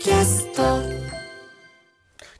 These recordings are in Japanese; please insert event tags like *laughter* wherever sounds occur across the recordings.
キャスト。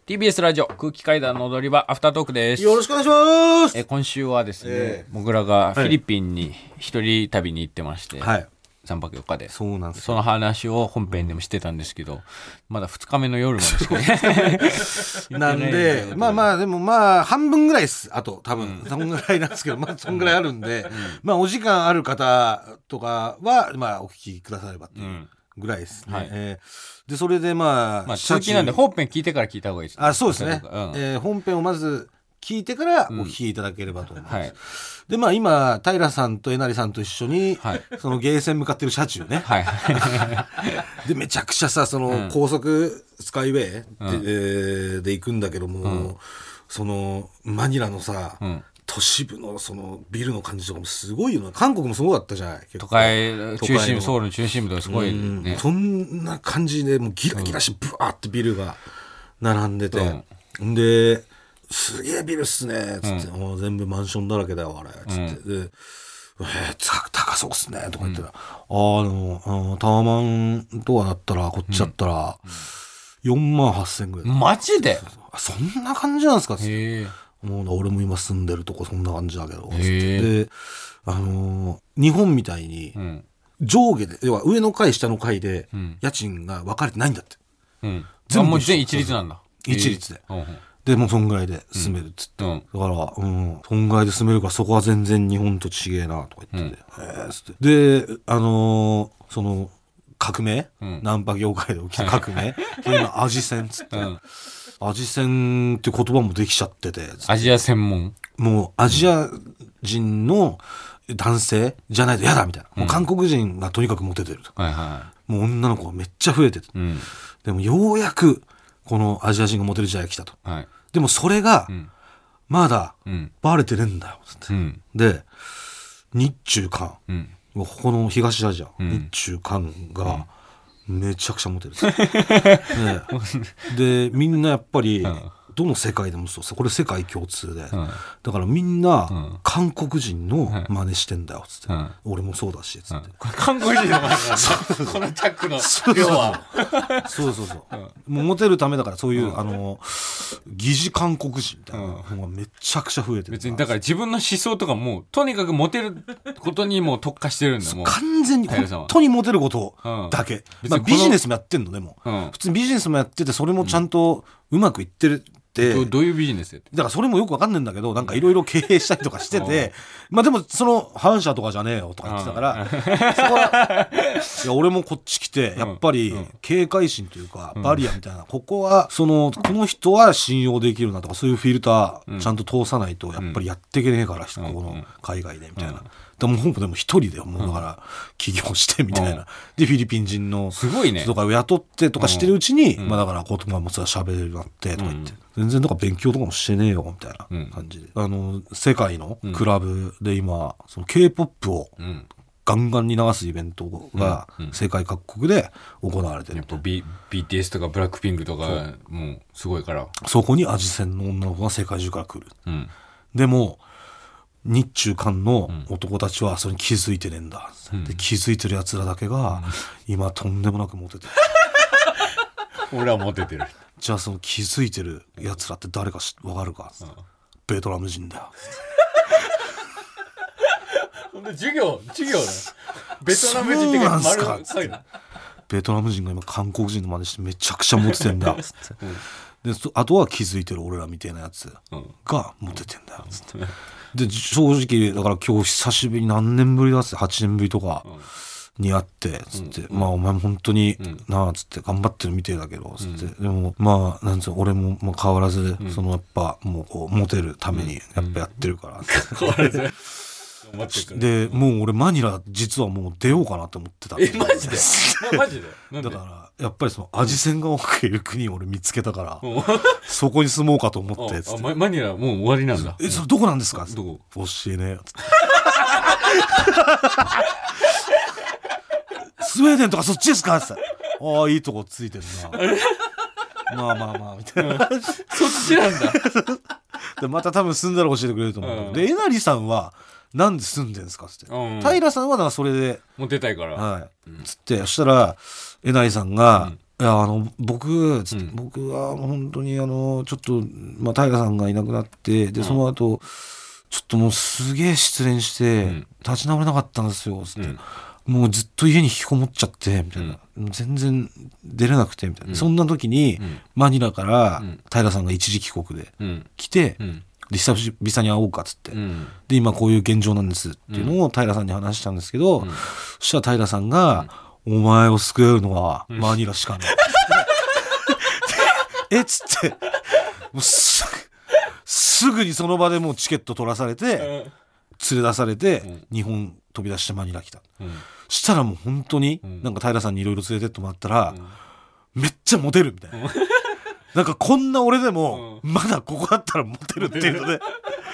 TBS ラジオ空気階段の踊り場アフタートークです。よろしくお願いします。え今週はですね、ええ。僕らがフィリピンに一人旅に行ってまして、はい。3泊4日で。そうなんですその話を本編でもしてたんですけどまだ2日目の夜なんですけどね。*laughs* なんでまあまあでもまあ半分ぐらいです。あと多分、そんぐらいなんですけどまあそんぐらいあるんで、まあお時間ある方とかはまあお聞きくださればっていううんぐらいですね、はい。えーでそれでまあ、まあなんで本編聞いてから聞いた方がいいですあそうですね、うん。えー本編をまず聞いてからお聞きいただければと思います、はい。でまあ今平さんとえなりさんと一緒に、はい。そのゲーセン向かってる車中ね、はい。*laughs* でめちゃくちゃさその、うん。高速スカイウェイで,、うん。えーで行くんだけども、そのマニラのさ、うん都市部のそのビルの感じとかもすごいよな。韓国もすごかったじゃない？都会中心ソウルの中心部とかすごいうん。ねそんな感じでもうギラギラしてブワーってビルが並んでて、ですげえビルっすね。つって、もう全部マンションだらけだよあれ。つって、でえー、た高そうっすねとか言ってたら、ああのタワマンとかだったらこっちだったら4万8000ぐらい、マジで？あそんな感じなんですか？つっもう俺も今住んでるとこそんな感じだけど。であのー日本みたいにうん。上下で要は上の階下の階でん。家賃が分かれてないんだって、うん。全部全一律なんだ。一律で。でもうそんぐらいで住めるっつって、うん。だから、うん、そんぐらいで住めるからそこは全然日本と違えなとか言ってて、へえっつって。であのーその革命、うん。ナンパ業界で起きた革命？*laughs* それ今味仙っつって、うん味仙って言葉もできちゃってて。アジア専門？もうアジア人の男性じゃないと嫌だみたいな、もう韓国人がとにかくモテてるとはいはもう女の子がめっちゃ増えてて、いうん。でもようやくこのアジア人がモテる時代が来たと。はい。でもそれがん。まだうん。バレてねえんだよつって、うん。で日中韓。うん。ここの東アジア、ん。日中韓がめちゃくちゃモテる、*laughs* ででみんなやっぱり、んどの世界でもそう。さこれ世界共通で、ん。だからみんな、ん。韓国人の真似してんだよつって、うん。俺もそうだしつって、韓国人の前なんだ。このチャックの量は。*laughs* そうそうそう、もうモテるためだからそういう、あの疑似韓国人みたいな。のがめちゃくちゃ増えてる別にだから自分の思想とかもうとにかくモテることにもう特化してるんだもう。完全に本当にモテることうん。だけ、まあ、ビジネスもやってんのでも、うん。普通にビジネスもやっててそれもちゃんとううまくいってるって、どどういうビジネスやってだからそれもよくわかんないんだけどなんかいろいろ経営したりとかしてて、まあでもその反社とかじゃねえよとか言ってたから、そこは *laughs* いや俺もこっち来てやっぱり警戒心というかバリアみたいな、ここはそのこの人は信用できるなとかそういうフィルターちゃんと通さないとやっぱりやっていけねえから、ここの海外でみたいな。でもほぼでも一人でもうだから起業してみたいな、うん。でフィリピン人のすごいね。人とかを雇ってとかしてるうちに、まあだから言葉もさ喋れるようになってとか言って、全然だから勉強とかもしてねえよみたいな感じで、あの世界のクラブで今その K-POP をうん。ガンガンに流すイベントが世界各国で行われてるやっぱ、B、BTS とかブラックピンクとかもうすごいから。そこにアジセンの女の子が世界中から来る。うん。でも日中韓の男たちはそれに気づいてねえんだ、で気づいてるやつらだけが今とんでもなくモテてる。*laughs* 俺はモテてるじゃあその気づいてるやつらって誰かし分かるか、ベトナム人だよ。*laughs* ほんと授業授業だよ。ベトナム人ってそうなんすかベトナム人が今韓国人の真似してめちゃくちゃモテてんだよ。つって、でそあとは気づいてる俺らみたいなやつがモテてんだよ。つって、で正直だから今日久しぶりに何年ぶりだっつって8年ぶりとかに会ってつって、まあお前も本当になあつって頑張ってるみてえだけどつって、でもまあなんつうの俺もまあ変わらず、そのやっぱもうこうモテるためにやっぱやってるから、変わらず。でもう俺マニラ実はもう出ようかなと思ってた。えマジで？まマジで？だからやっぱりそのアジセンが多くいる国を *laughs* 俺見つけたからそこに住もうかと思ってって。ママニラもう終わりなんだ。えそれどこなんですか？どこ？教えねえよつって *laughs* スウェーデンとかそっちですか？って言ったらああいいとこついてるな。まあまあまあみたいな。そっちなんだ。でまた多分住んだら教えてくれると思う、うん。でえなりさんはなんで住んでんですか？っつって、うん。平さんはだからそれで。モテたいから。はい。つって、そしたら、えなりさんが、いやあの僕つって、うん。僕は本当にあのちょっと、まあ、平さんがいなくなってでその後、ちょっともうすげえ失恋して、うん。立ち直れなかったんですよつって、うんもうずっと家に引きこもっちゃってみたいな、全然出れなくてみたいな、そんな時に、ん。マニラからん。平さんが一時帰国でうん。来て、うん。で久々に会おうかっつって、うん。で今こういう現状なんですっていうのを平さんに話したんですけど、そしたら平さんが、お前を救えるのはマニラしかない。*laughs* えっつって、もうすぐ、すぐにその場でもうチケット取らされて、連れ出されて、日本飛び出してマニラ来た。うんしたらもう本当に、なんか平さんにいろいろ連れてってもらったら、めっちゃモテるみたいな。なんかこんな俺でも、まだここだったらモテるっていうので、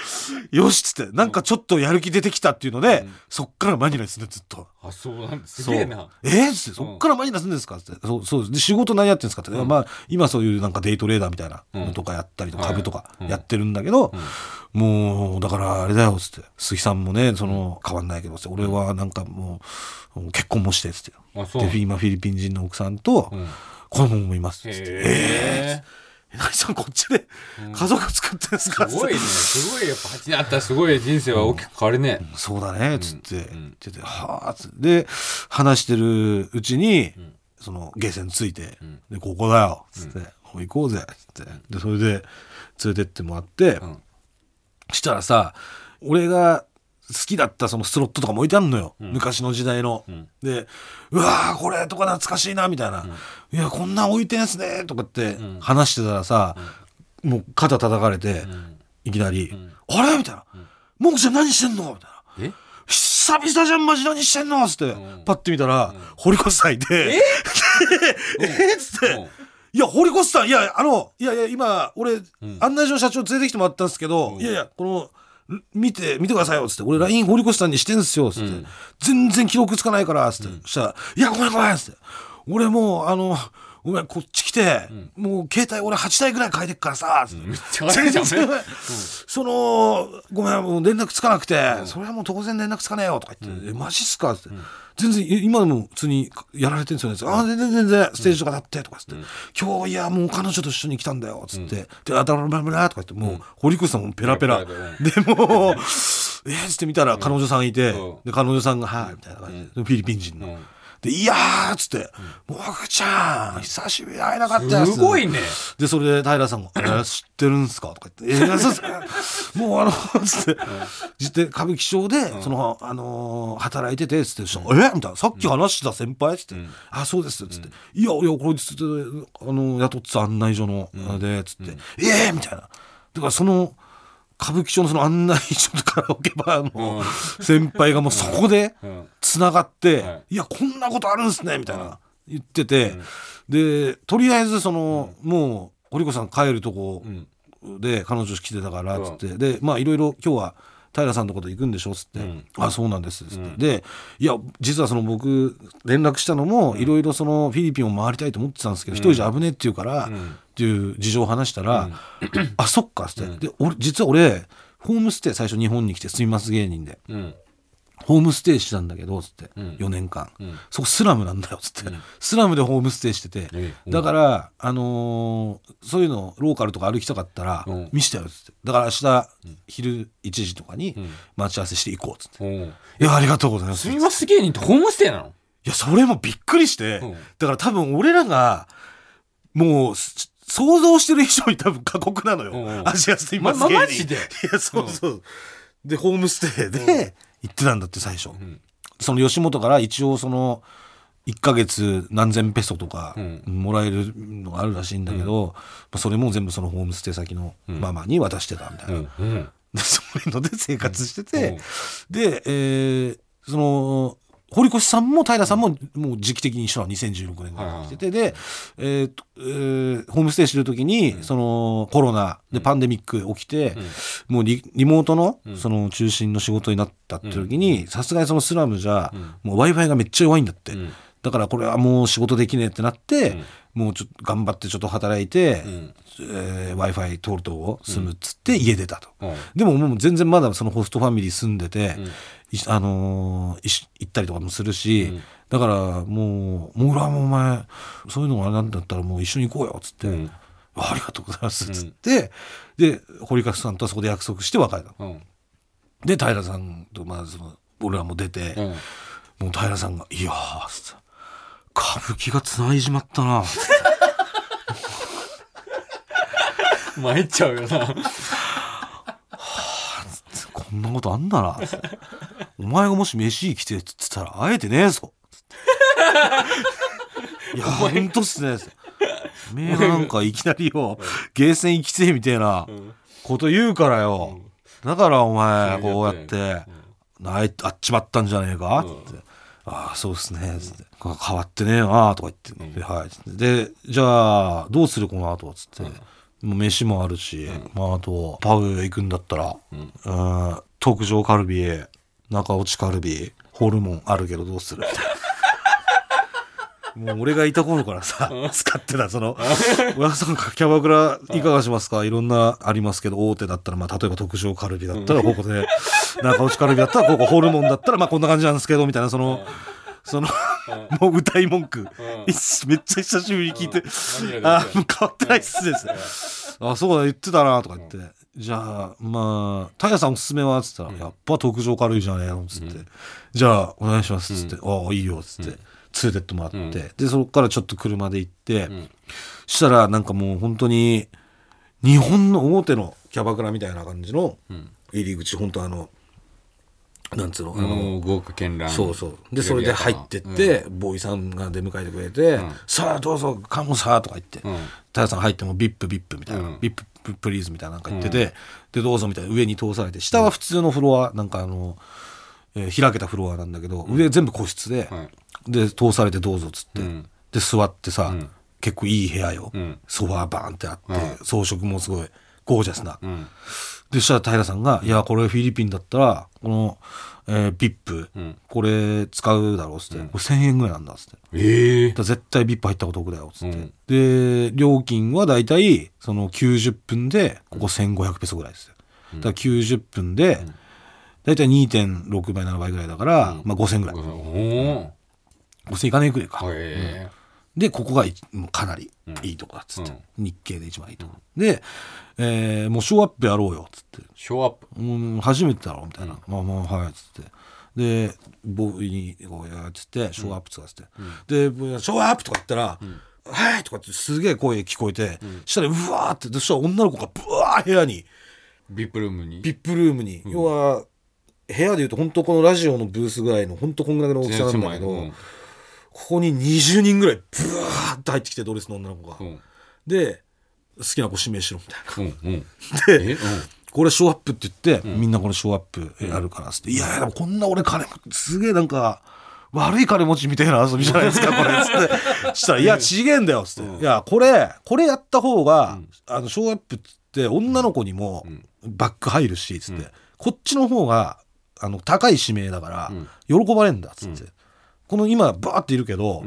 *laughs* よしっつって、なんかちょっとやる気出てきたっていうので、そっからマニラに住んでずっと。あそうなんですすげえな。えー、っつって、そっからマニラ住んでんですかって、そう、そうで仕事何やってんですかって、まあ、今そういうなんかデイトレーダーみたいなのとかやったりとか、うん。株とかやってるんだけど、もう、だからあれだよ、つって。鈴木さんもね、その、変わんないけど、俺はなんかもう、結婚もして、つって。あそう。で、今フィリピン人の奥さんと、ん子供もいます、つって。えへー、何さんこっちで家族作ってんすかえすごいねすごい。やっぱ8年あったらすごい人生は大きく変わるね。そうだね、つって、ん。言ってて、はあ、つって。で、話してるうちに、その、ゲーセンついて、で、ここだよ、つって、もう行こうぜ、つって。で、それで、連れてってもらって、ん。したらさ、俺が好きだったそのスロットとかも置いてあるのよ、昔の時代の。で、うわー、これとか懐かしいな、みたいな。いや、こんなん置いてんすね、とかって話してたらさ、もう肩叩かれて、いきなり、あれ？みたいな。もぐちゃん何してんの？みたいな。え？久々じゃんマジ何してんの？つって、パッて見たら、堀越さんいて、え？*laughs* え？っつって、いや、堀越さん、いや、あの、いやいや、今、俺、案内所の社長連れてきてもらったんですけど、いやいや、この、ん見て、見てくださいよ、つって、俺 LINE 堀越さんにしてんすよ、つって、全然記録つかないから、つって、そしたら、いや、ごめんごめん、つって、俺もう、あの、ごめん、こっち来て、もう携帯俺8台ぐらい変えてっからさ、つって。めっちゃ早いじゃん。全然そのごめんもう連絡つかなくて、それはもう当然連絡つかねえよとか言って「えマジっすか?」って、全然い今でも普通にやられてるんですよね「あ全然全然ステージとか立って」とかっつって、今日いやもう彼女と一緒に来たんだよ」っつって「であだらららら」とか言ってもう、堀越さんもペラペラ、でもう「えーっつって見たら彼女さんいて、うんで彼女さんが「はい」みたいな感じで、フィリピン人の。うんで、いやーっつって、もぐちゃん、久しぶりに会えなかったよ。すごいね。で、それで平さんが、えー知ってるんすか？とか言って、えー、そうっす。もうあの、つって、実際歌舞伎町で、その、あのー働いてて、つって、え？みたいな、さっき話してた先輩？つって、あ、そうです、つって、いや、いや、こいつ、あの、雇ってた案内所の、で、つって、ええみたいな。だからその、歌舞伎町のその案内所のカラオケバーの先輩がもうそこでん。つながって、はい。いやこんなことあるんすねみたいな言ってて、でとりあえずその、もう堀子さん帰るとこで彼女来てたからっつって、でまあいろいろ今日は平さんのとこと行くんでしょっつって「あそうなんです」っつって、でいや実はその僕連絡したのもいろいろそのフィリピンを回りたいと思ってたんですけど、一人じゃ危ねえって言うから、っていう事情を話したら「あそっか」っつって、で俺実は俺ホームステイ最初日本に来て住みます芸人で。うん。ホームステイしてたんだけどつって、ん。4年間、ん。そこスラムなんだよつって、スラムでホームステイしてて、ええ。だから、あのーそういうのローカルとか歩きたかったら、うん。見してよっつって。だから明日、昼1時とかに待ち合わせして行こうっつって、いやありがとうございます。住みます芸人ってホームステイなの？いやそれもびっくりして、うん。だから多分俺らがもうす想像してる以上に多分過酷なのよ、うんうん。アジアスイマスま芸人、まマジで？いやそうそう、でホームステイで行ってたんだって最初、その吉本から一応その1ヶ月何千ペソとかうん。もらえるのがあるらしいんだけど、まあそれも全部そのホームステイ先のママに渡してたみたいな、うん。そういうので生活してて、うん。で、えーその堀越さんも平さんももう時期的に一緒なの2016年ぐらいに来てて、で、えーとえーホームステイしてる時に、そのコロナでパンデミック起きて、もうリリモートのその中心の仕事になったって時にさすがにそのスラムじゃ、もう w i f i がめっちゃ弱いんだって、んだからこれはもう仕事できねえってなって、もうちょっと頑張ってちょっと働いて、ん。え w i f i 通るとこ住むっつって家出たと。うん。でももう全然まだそのホストファミリー住んでて、いあのー行ったりとかもするし、だからもう「もう俺はもうお前そういうのがなんだったらもう一緒に行こうよ」っつって「うん。ありがとうございます」っつって、で堀川さんとはそこで約束して別れたの。うん。で平さんとまあその俺らも出て、うん。もう平さんが「いやー」つって「歌舞伎がつないじまったな」参っちゃうよな。こんなことあんだな」つって「お前がもし飯来て」っつったら「会えてねえぞ」つって「いやほんとっすね」めえがなんかいきなりよゲーセン行きてえみたいなこと言うからよ。だからお前こうやってあっちまったんじゃねえかつって「ああそうっすね」つって「変わってねえな」とか言って「ではい」でじゃあどうするこの後つって、もう飯もあるし、まあ、あとパブ行くんだったら、うん、特上カルビ中落ちカルビホルモンあるけどどうする？もう俺がいた頃からさ、使ってた、その、親さんがキャバクラいかがしますか？いろんなありますけど、大手だったら、まあ、例えば特上カルビだったらここで、中落ちカルビだったらここホルモンだったら、まあ、こんな感じなんですけど、みたいな、その、その、もう歌い文句、めっちゃ久しぶりに聞いて、あ、もう変わってないっすです。あ、そうだ、言ってたな、とか言って。じゃあ、まあ、タヤさんおすすめはつったら、やっぱ特上カルビじゃねえの？つって。じゃあ、お願いします、つって。ああ、いいよ、つって。連れてってもらって。で、そこからちょっと車で行って、したら、なんかもう本当に、日本の大手のキャバクラみたいな感じの入り口、本当あの、なんつうの、あの、豪華絢爛そうそう。で、それで入ってって、ボーイさんが出迎えてくれて、さあ、どうぞ、 Come on, sir とか言って、タヤさん入ってもビップビップみたいな、うん。 VIP please みたいななんか言ってて、で、どうぞみたいな上に通されて、下は普通のフロア、なんかあの、えー開けたフロアなんだけど、上全部個室で、はいで、通されてどうぞっつって、ん。で、座ってさ、ん。結構いい部屋よ。ん。ソファーバーンってあって、うん。装飾もすごいゴージャスな。うん。で、そしたら平さんが、いや、これフィリピンだったら、この、えー、ビップ、ん。これ使うだろうっつって、これ1000円ぐらいなんだっつって。ええだ絶対ビップ入ったこと得だよっつって。で、料金はだいたい、その90分で、ここ1500ペソぐらいですよ。だから90分で、だいたい2.6倍、7倍ぐらいだから、まあ5000ぐらい。おお5000いかねえくらいか。え。で、ここがいもうかなりいいとこだっつって。日系で一番いいとこ。で、えーもうショーアップやろうよっつって。ショーアップ。もう初めてだろみたいな、まあまあはいっつって。でボーイにこうやっつってショーアップとかっつって、でショーアップとか言ったら「はい!」とかってすげえ声聞こえて、したらうわーってそしたら女の子がブワー部屋にビップルームに。ビップルームに、要は部屋でいうと本当このラジオのブースぐらいの本当こんぐらいの大きさなんだけど、うんここに20人ぐらいブワーって入ってきてドレスの女の子が、うん。で好きな子指名しろみたいな。うん *laughs* うん。でえうん。これショーアップって言って、みんなこれショーアップやるからっつって、いやいや、でもこんな俺金、すげえなんか、悪い金持ちみたいな遊びじゃないですか、これ。*laughs* つって。したら、いや、ちげえんだよ、つって。いや、これ、これやった方が、あの、ショーアップって女の子にもバック入るし、つって。こっちの方が、あの、高い指名だから、喜ばれんだ、つって。この今、バーっているけど、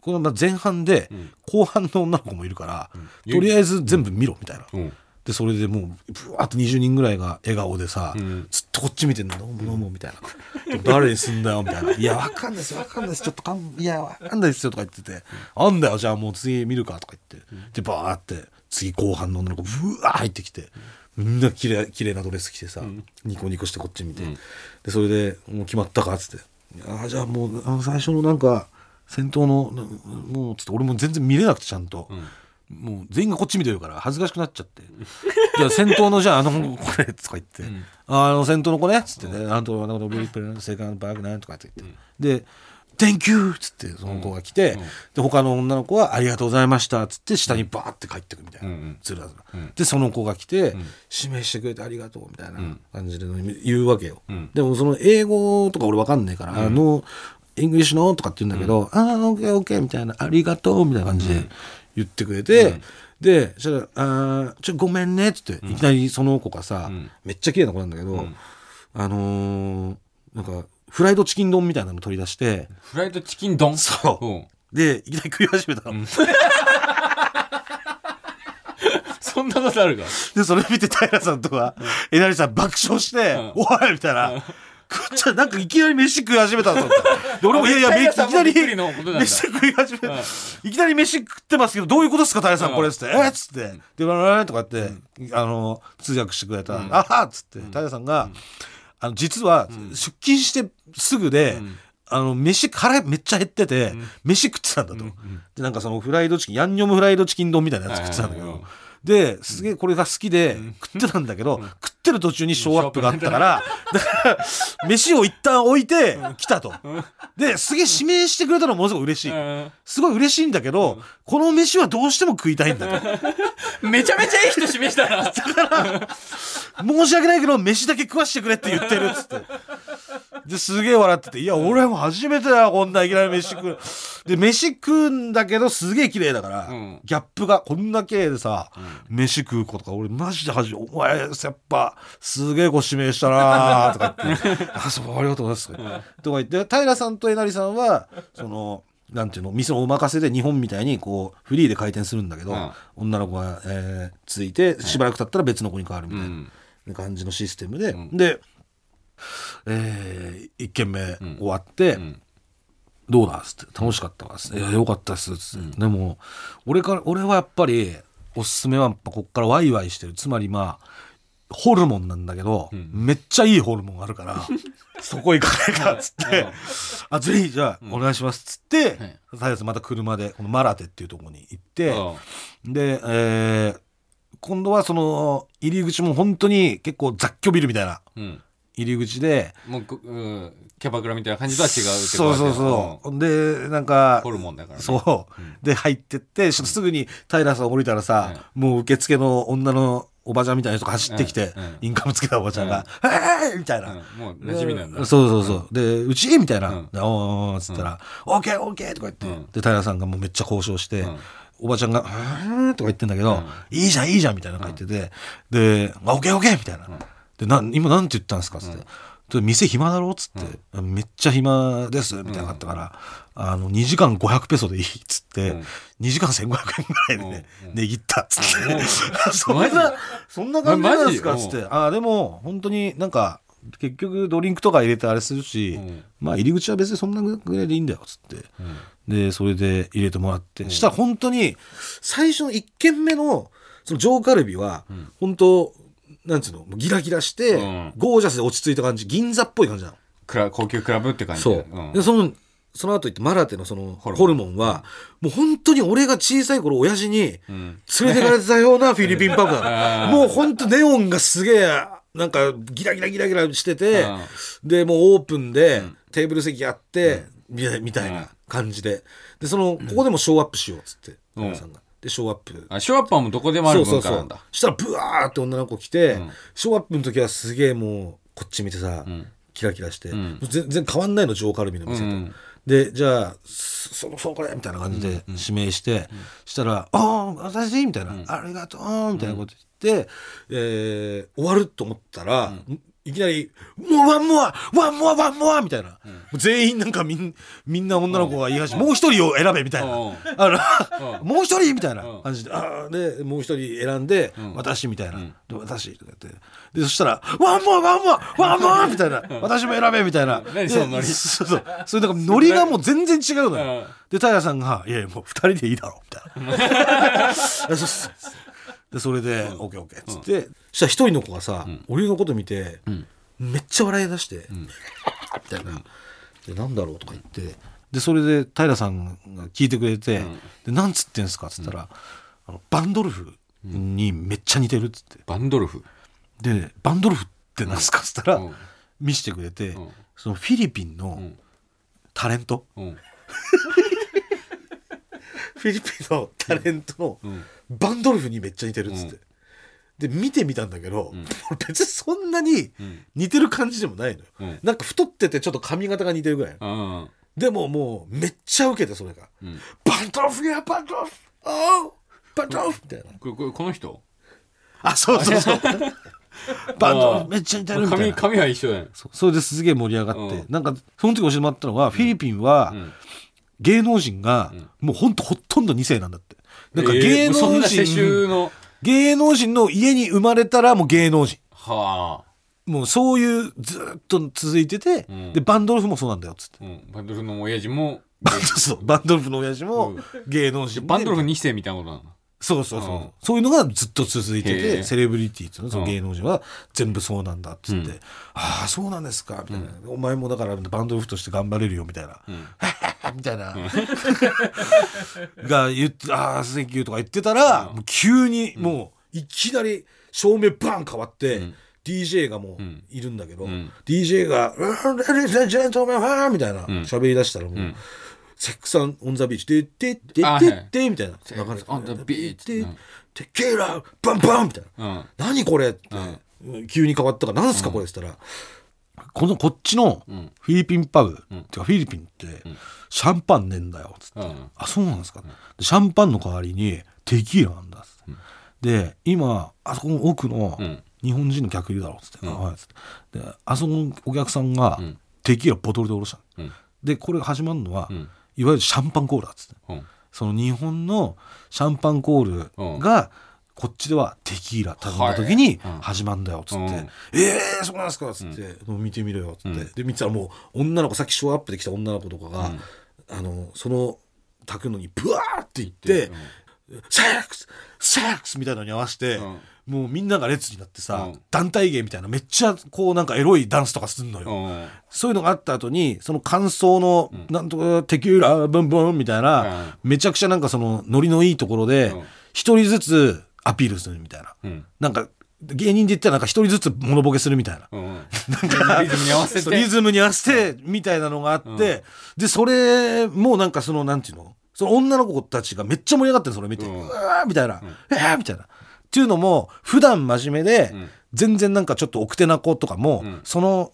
このまあ前半で、後半の女の子もいるから、とりあえず全部見ろ、みたいな。うん。でそれでもうブワーって20人ぐらいが笑顔でさ、ん。ずっとこっち見てんの「どうもどうも」みたいな「誰にすんだよ」みたいな「*laughs* いやわかんないですわかんないです。ちょっとかんいやわかんないですよ」とか言ってて「あんだよじゃあもう次見るか」とか言って。でバーって次後半の女の子ブワー入ってきてみんな綺麗綺麗なドレス着てさ、ニコニコしてこっち見て、でそれで「もう決まったか」っつって「あじゃあもうあの最初のなんか先頭のなもう」つって俺も全然見れなくてちゃんと。もう全員がこっち見てるから恥ずかしくなっちゃって。じゃあ先頭のじゃああのこれとか言って、あの先頭の子ねっつってね、あとなんかビリプレセカンドバーグなんとかって。言って、で、Thank you! っつってその子が来て、で他の女の子はありがとうございましたっつって下にバーって帰ってくみたいな、うん。うんずらずら、でその子が来て、指名してくれてありがとうみたいな感じで言うわけよ、でもその英語とか俺わかんないから、あの English の？とかって言うんだけど、ああ、オッケーオッケーみたいな、ありがとうみたいな感じで言ってくれて、で、そしたら、あーちょ、ごめんねっつって、いきなりその子がさ、めっちゃ綺麗な子なんだけど、あのーなんか、フライドチキン丼みたいなの取り出して、フライドチキン丼？そう。うん。で、いきなり食い始めたの。*laughs* そんなことあるかで、それ見て平さんとか、えなりさん爆笑して、おいみたいな。食っちゃなんかいきなり飯食い始めたと思って *laughs* で俺もいやいやめいきなりびっくりのことなんだ。飯食い始めうん。いきなり飯食ってますけどどういうことですか平さうんんこれっつって「えっ?」つって「でわらわらとかってあの通訳してくれたら「あはっつって平さんがあの実は出勤してすぐでん。あの飯腹めっちゃ減ってて飯食ってたんだと。んでなんかそのフライドチキンヤンニョムフライドチキン丼みたいなやつ食ってたんだけど。ですげえこれが好きで食ってたんだけど食ってる途中にショーアップがあったからだから飯を一旦置いて来たと。ですげえ指名してくれたのものすごく嬉しい。うん。すごい嬉しいんだけど、この飯はどうしても食いたいんだと。めちゃめちゃいい人示したな。申し訳ないけど、飯だけ食わしてくれって言ってるっつって。で、すげえ笑ってて、いや、俺も初めてだよ、こんないきなり飯食う。で、飯食うんだけど、すげえ綺麗だから、うん。ギャップがこんな綺麗でさ、飯食う子とか、俺マジで初めて、お前、やっぱ、すげえご指名したなーとか言って、あ、そう、ありがとうございます。とか言って、平さんとえなりさんは、その、なんていうの店のお任せで日本みたいにこうフリーで回転するんだけど、うん。女の子が、えーついてしばらく経ったら別の子に変わるみたいな感じのシステムで、で、え1軒目終わって、ん。どうだっつって楽しかったわっつって、いやよかったっすっつって、でも俺から俺はやっぱりおすすめはやっぱこっからワイワイしてる。つまりまあホルモンなんだけど、めっちゃいいホルモンあるから *laughs* そこ行かないかっつって「あぜひじゃあお願いします」っつって平さんまた車でこのマラテっていうところに行って、で、えー今度はその入り口も本当に結構雑居ビルみたいなうん。入り口でもうこうんキャバクラみたいな感じとは違うそうそうそう、でなんかホルモンだからね。そう、で入ってってすぐに平さん降りたらさ、もう受付の女のおばちゃんみたいな人が走ってきて、うんうん。インカムつけたおばちゃんが「えーい!」みたいな、うん。もう馴染みなんだ。そうそうそう、で「うち?」みたいな「うん。でおーおーっつったら「オッケーオッケー」とか言って、うん。で平さんがもうめっちゃ交渉して、ん。おばちゃんが「うーん」とか言ってんだけど「いいじゃんいいじゃん」みたいなの書いてて、で「あオッケーオッケー」みたいな「でな今なんて言ったんですか?」っつって。で店暇だろ？っつって、めっちゃ暇ですみたいなのがあったから、あの2時間500ペソでいいっつって、うん。2時間1500円ぐらいでね、値切ったっつって、うん *laughs* そんなそんな感じなんですかっつって。あでも本当になんか結局ドリンクとか入れてあれするし、うん。まあ入り口は別にそんなぐらいでいいんだよっつって、でそれで入れてもらって、したら本当に最初の1軒目のその上カルビは、本当なんつうの？ギラギラして、うん。ゴージャスで落ち着いた感じ。銀座っぽい感じなの。クラ高級クラブって感じそう、ん。でそのその後言ってマラテのそのホルモン。は、もう本当に俺が小さい頃親父にん。連れてかれてたような *laughs* フィリピンパブなの。もう本当ネオンがすげえなんかギラギラギラギラしてて、でもうオープンで、テーブル席あって、みたいな感じで。でそのここでもショーアップしようっつって、うん。皆さんがでショーアップあショーアッパーもどこでもあるそうそうそう。文化なんだ。したらブワーって女の子来て、ん。ショーアップの時はすげえもうこっち見てさ、キラキラして、ん。全然変わんないの上カルビの店と、うんでじゃあそそのそうこれみたいな感じで指名して、したら「ああ私?」みたいな、ありがとう」みたいなこと言って、えー終わると思ったら、いきなり「もう one more one more one more」みたいな、全員なんかみんみんな女の子が言い始めもう一人を選べみたいな、うん。あのもう一人みたいなうん。感じで、あーでもう一人選んで、私みたいな、で私とか言って。でそしたら「 one more one more one more」みたいな、私も選べみたいな。何そのノリ。でそうそう。それだからノリがもう全然違うのよ、うん。で平さんが「いやいやもう二人でいいだろ」みたいな。*laughs* そうそうでそれで「オッケーオッケー」っつって、そしたら一人の子がさ、俺のこと見て、めっちゃ笑い出して、みたいな。でなんだろうとか言って。でそれで平さんが聞いてくれて「でなんつってんすか?」っつったら、あのバンドルフにめっちゃ似てるっつって。バンドルフ？でバンドルフってなんすかっつったら、うん。見せてくれて、ん。そのフィリピンのん。タレント、うん。*laughs* フィリピンのタレントのんバンドルフにめっちゃ似てるっつって、で見てみたんだけど、俺 *laughs* 別にそんなに似てる感じでもないのよ、うん。なんか太っててちょっと髪型が似てるぐらいうんでももうめっちゃウケてそれが、ん。バンドルフやバンドルフおうバンドルフみたいな。こここの人？あそうそうそう。バンドめっちゃ似てるみたいな。髪髪は一緒だよそうそれですげえ盛り上がって、うん。なんかその時教えてもらったのは、フィリピンはん。芸能人がもうほんとほとんど2世なんだってなんかえー芸能人、芸能人の家に生まれたらもう芸能人。はあ。もうそういうずっと続いてて、うん。でバンドルフもそうなんだよっつって。うん、バンドルフの親父もバンドそうバンドルフの親父もうん。芸能人で。バンドルフ2世みたいなことなのそうそうそう、うん。そういうのがずっと続いててセレブリティっていうのそのうん。芸能人は全部そうなんだっつって、うん。ああそうなんですかみたいな、お前もだからバンドルフとして頑張れるよみたいな、うん。*laughs* みたいな、*laughs* が言って「ああセンキュー」とか言ってたら、もう急にもういきなり照明バン変わって、うん。DJ がもううん。いるんだけど、うん。DJ が「うん Ladies and gentlemen ファーみたいなうん。喋り出したらもう、ん Sex on the beach。でででででみたいな。流れ Sex on the beach でうんテキーラバンバンみたいなうん何これって、急に変わったから何すかこれって言ったら、このこっちのうんフィリピンパブ、んてかフィリピンってシャンパンねえんだよつって、うんあそうなんですか、でシャンパンの代わりにテキーラなんだっつって、で今あそこの奥のうん日本人の客いるだろうっつって、つってであそこのお客さんがうんテキーラボトルでおろしたでこれが始まるのは、うんいわゆるシャンパンコールだっつって。うん。その日本のシャンパンコールがこっちではテキーラ頼んだ時に始まんだよっつって「うん。ええー、そうなんですか」っつって、見てみろよ」っつって、うん。で見てたらもう女の子さっきショーアップで来た女の子とかが、あのその炊くのにブワーっていって「セックスセックス!」みたいなのに合わせて、うん。もうみんなが列になってさ、うん。団体芸みたいなめっちゃこうなんかエロいダンスとかすんのよ。うん。そういうのがあった後に、その感想の、なんとか、テキューラ、ブンブンみたいな、めちゃくちゃなんかその、ノリのいいところでうん、一人ずつアピールするみたいな。うん。なんか、芸人で言ったらなんか一人ずつモノボケするみたいな。うん。*laughs* リズムに合わせそうリてズムに合わせて、みたいなのがあって、で、それもなんかその、なんていうの？その女の子たちがめっちゃ盛り上がってるそれ見て、ううんわーみたいな、えーみたいな。っていうのも、普段真面目で、ん。全然なんかちょっと奥手な子とかも、ん。その、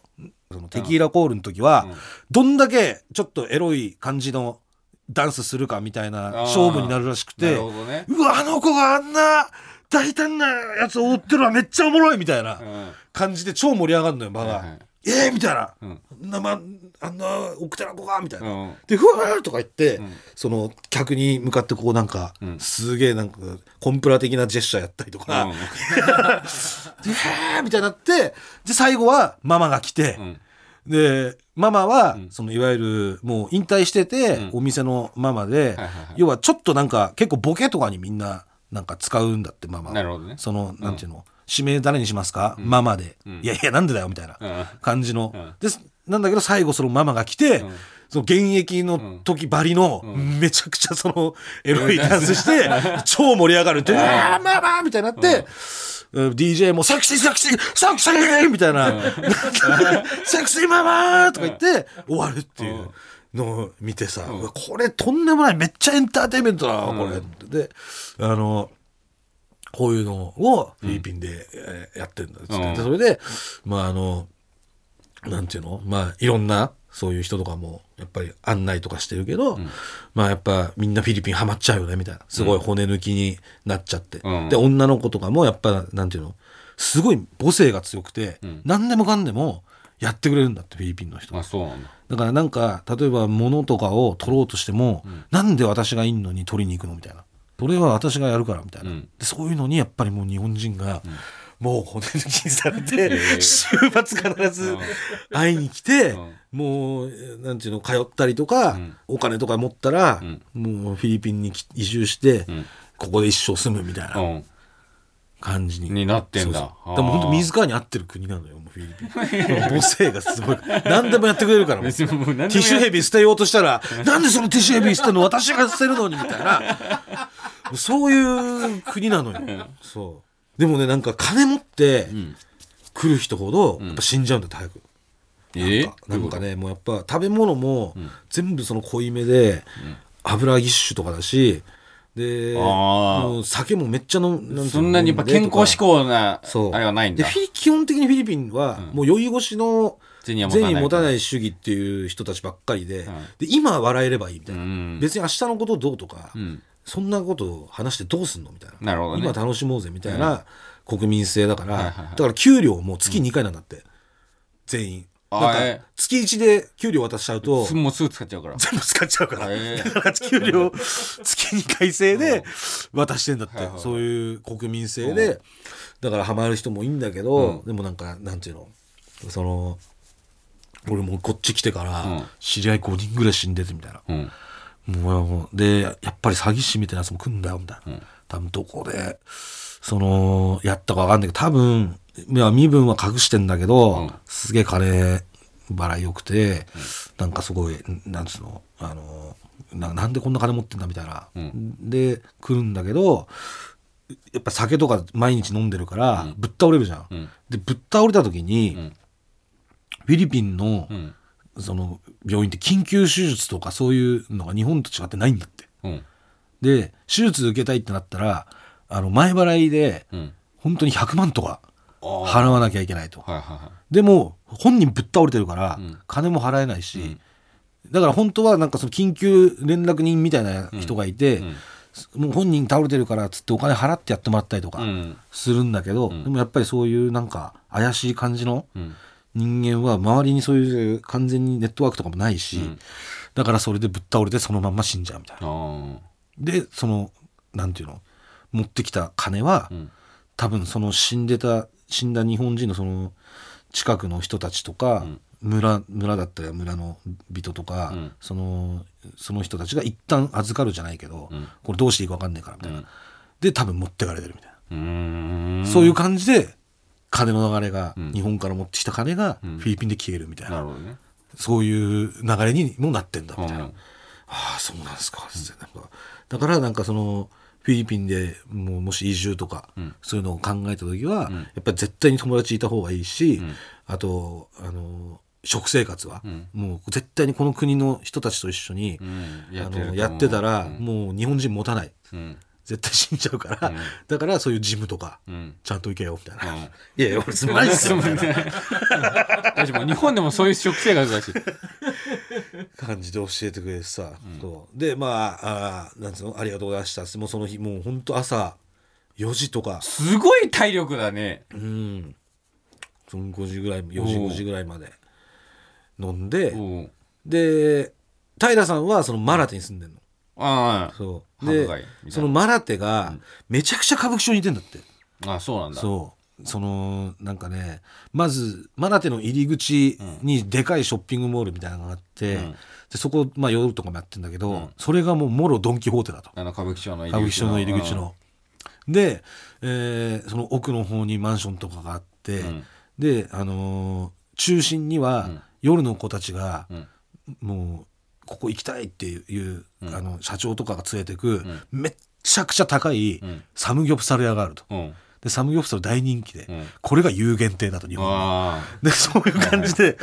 そのテキーラコールの時は、うん。どんだけちょっとエロい感じのダンスするかみたいな勝負になるらしくなて、ね。うわ、あの子があんな大胆なやつを追ってるのはめっちゃおもろいみたいなうん。感じで超盛り上がるのよ、場が。はいはい。えー、みたいな。うん。なまあんな奥手な子がみたいな。うん。で、ふわーとか言って、ん。その客に向かってこうなんか、うん。すげえなんかコンプラ的なジェスチャーやったりとか、うん。*laughs* で、へーみたいになって、で、最後はママが来て、うん。で、ママは、ん。そのいわゆるもう引退してて、うん。お店のママで、要はちょっとなんか結構ボケとかにみんななんか使うんだってママ。なるほどね。そのなんていうの、指名誰にしますか、ママで、ん。いやいやなんでだよみたいなうん。感じの、なんだけど最後そのママが来て、ん。その現役の時ばりの、めちゃくちゃその *laughs* エロいダンスして、*laughs* 超盛り上がるって、うわーママみたいになって、うん。DJ もセクシーセクシーセクシーみたいな、セクシーママとか言って終わるっていうのを見てさ、うわこれとんでもないめっちゃエンターテインメントだな、これ。で、あの、こういうのをフィリピンで、えーやってるんだっつって、それで、まああの、なんていうの？まあいろんなそういう人とかもやっぱり案内とかしてるけど、まあやっぱみんなフィリピンハマっちゃうよねみたいな。すごい骨抜きになっちゃって、うん。で女の子とかもやっぱなんていうの？すごい母性が強くて、ん。何でもかんでもやってくれるんだってフィリピンの人。あそうなんだ。だからなんか例えば物とかを取ろうとしても、なんで私がいんのに取りに行くの？みたいな。それは私がやるからみたいな、うん。でそういうのにやっぱりもう日本人が、もう骨抜きにされて、週末必ず会いに来て、もうなんていうの通ったりとか、ん。お金とか持ったら、ん。もうフィリピンにき移住して、ん。ここで一生住むみたいなうん。感じに。になってんだ。でも本当水川に合ってる国なのよもうフィリピン。*laughs* 母性がすごい。何でもやってくれるからティッシュヘビ捨てようとしたら、なんでそのティッシュヘビ捨てるの私が捨てるのにみたいな。*laughs* そういう国なのよ。そう。でもね、なんか金持って来る人ほど、やっぱ死んじゃうんだって早く。えなんかね、もうやっぱ食べ物も全部その濃いめで、油ぎっしゅとかだし、で、もう酒もめっちゃ飲んそんなにやっぱ健康志向なそう。あれはないんだ。で基本的にフィリピンはもう酔い越しの銭は持たない主義っていう人たちばっかりで,、ん。で今笑えればいいみたいな、うん。別に明日のことどうとか、んそんなことを話してどうすんのみたいな。なるほどね。今楽しもうぜみたいな国民性だから、はいはいはい。だから給料も月2回なんだって、全員。あなんかええ月1で給料渡しちゃうとすもうすぐ使っちゃうから。全部使っちゃうから、へえ *laughs* だから給料月2回制で渡してんだって、はいはいはい。そういう国民性で、だからハマる人もいいんだけど、でもなんかなんていうの？その俺もうこっち来てから、うん。知り合い5人ぐらい死んでてみたいな。うんもうでやっぱり詐欺師みたいなやつも来んだよみたいな、うん。多分どこでそのやったかわかんないけど多分いや身分は隠してんだけど、うん。すげえ金払いよくて、なんかすごいなんつうのあのななんでこんな金持ってんだみたいな、うん。で来るんだけどやっぱ酒とか毎日飲んでるから、うん。ぶっ倒れるじゃん。うん。でぶっ倒れた時に、うん。フィリピンのう、んその病院って緊急手術とかそういうのが日本と違ってないんだって。うん。で手術受けたいってなったらあの前払いでうん。本当に100万とか払わなきゃいけないと。はいはいはでも本人ぶっ倒れてるから、うん。金も払えないし、うん。だから本当はなんかその緊急連絡人みたいな人がいて、うん。もう本人倒れてるからっつってお金払ってやってもらったりとかうん。するんだけど、ん。でもやっぱりそういうなんか怪しい感じのうん人間は周りにそういう完全にネットワークとかもないし、うん。だからそれでぶっ倒れてそのまんま死んじゃうみたいな。でそのなんていうの？持ってきた金は、うん。多分その死んでた死んだ日本人のその近くの人たちとか、うん。村村だったら村の人とか、うん。そのその人たちが一旦預かるじゃないけど、うん。これどうしていいか分かんないからみたいな、うん。で多分持ってかれてるみたいな、そういう感じで金の流れが、うん。日本から持ってきた金がフうん。ィリピンで消えるみたいな、そういう流れにもなってんだみたいな。うん。ああそうなんですか、だからなんかそのフィリピンでもうもし移住とか、うん。そういうのを考えた時は、うん。やっぱり絶対に友達いた方がいいし、うん。あとあの食生活は、うん。もう絶対にこの国の人たちと一緒に、うん。あのやってたら、うん。もう日本人持たない。うん絶対死んじゃうから、うん。だからそういうジムとか、うん。ちゃんと行けよみたいな、うん。いやいや俺つまりっすよみたいな。大丈夫日本でもそういう食生活だし。感じで教えてくれてさ、でまああーなんつうのありがとうございましたもうその日もうほんと朝4時とか。すごい体力だね。うん。その5時ぐらい4時おう5時ぐらいまで。飲んでう。んで平さんはそのマラテに住んでんの？ああ。そう。でそのマラテがめちゃくちゃ歌舞伎町にいてんだって。あそうなんだ。そう。そのなんかねまずマラテの入り口にでかいショッピングモールみたいなのがあって、うん。でそこ、まあ、夜とかもやってんだけど、うん。それがもうもろドン・キホーテだと。あの歌舞伎町の入り口の入り口の。で、えーその奥の方にマンションとかがあって、うん。で、あのー中心にはうん。夜の子たちがうん。もうここ行きたいっていう、うん。あの社長とかが連れてく、ん。めっちゃくちゃ高いうん。サムギョプサル屋があると。うん。でサムギョプサル大人気で、うん。これが有限定だと日本は。あでそういう感じで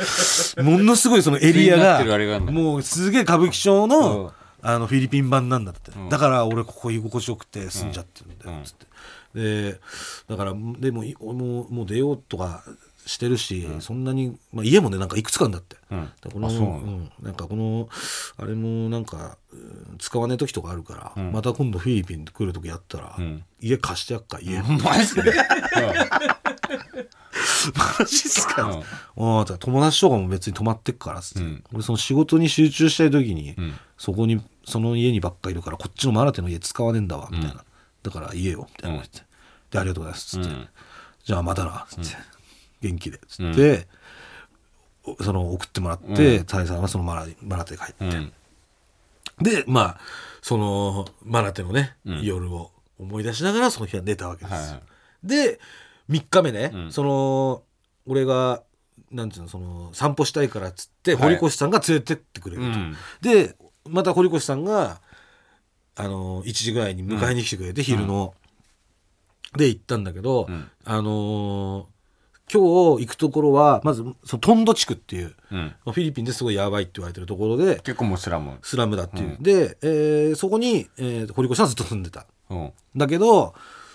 ものすごいそのエリアがもうすげえ歌舞伎町うん。のあのフィリピン版なんだって、うん。だから俺ここ居心地よくて住んじゃってるんだうんよつって、でだからでもいもうもう出ようとかしてるし、そんなに、まあ、家もねなんかいくつかんだって。うん。でこのうなん。なんかこのあれもなんかうん使わねえ時とかあるから、うん。また今度フィリピン来る時やったら、うん。家貸してやっか家、*laughs* マジで？*laughs* マジっすか、うん。友達とかも別に泊まってっからっつって、うん。俺その仕事に集中したい時に、うん。そこにその家にばっかいるからこっちのマラテの家使わねえんだわみたいな、だから家よみたいな言って、でありがとうございますっつって、うん。じゃあまたなっつって、元気でっつって、おその送ってもらって、うん。さんはそのマラマラテ帰って、うん。でまあそのマラテのね、うん。夜を思い出しながらその日は寝たわけです。よ、はいはい。で3日目ね、うん。その俺がなんていうのその散歩したいからっつってはい。堀越さんが連れてってくれると、うん。でまた堀越さんがあの1時ぐらいに迎えに来てくれて、昼の、で行ったんだけど、うん。あのー今日行くところはまずそのトンド地区っていううん。フィリピンですごいやばいって言われてるところで結構もうスラム。スラムだっていう、うん。で、えーそこに、えー堀越さんはずっと住んでた。うん。だけど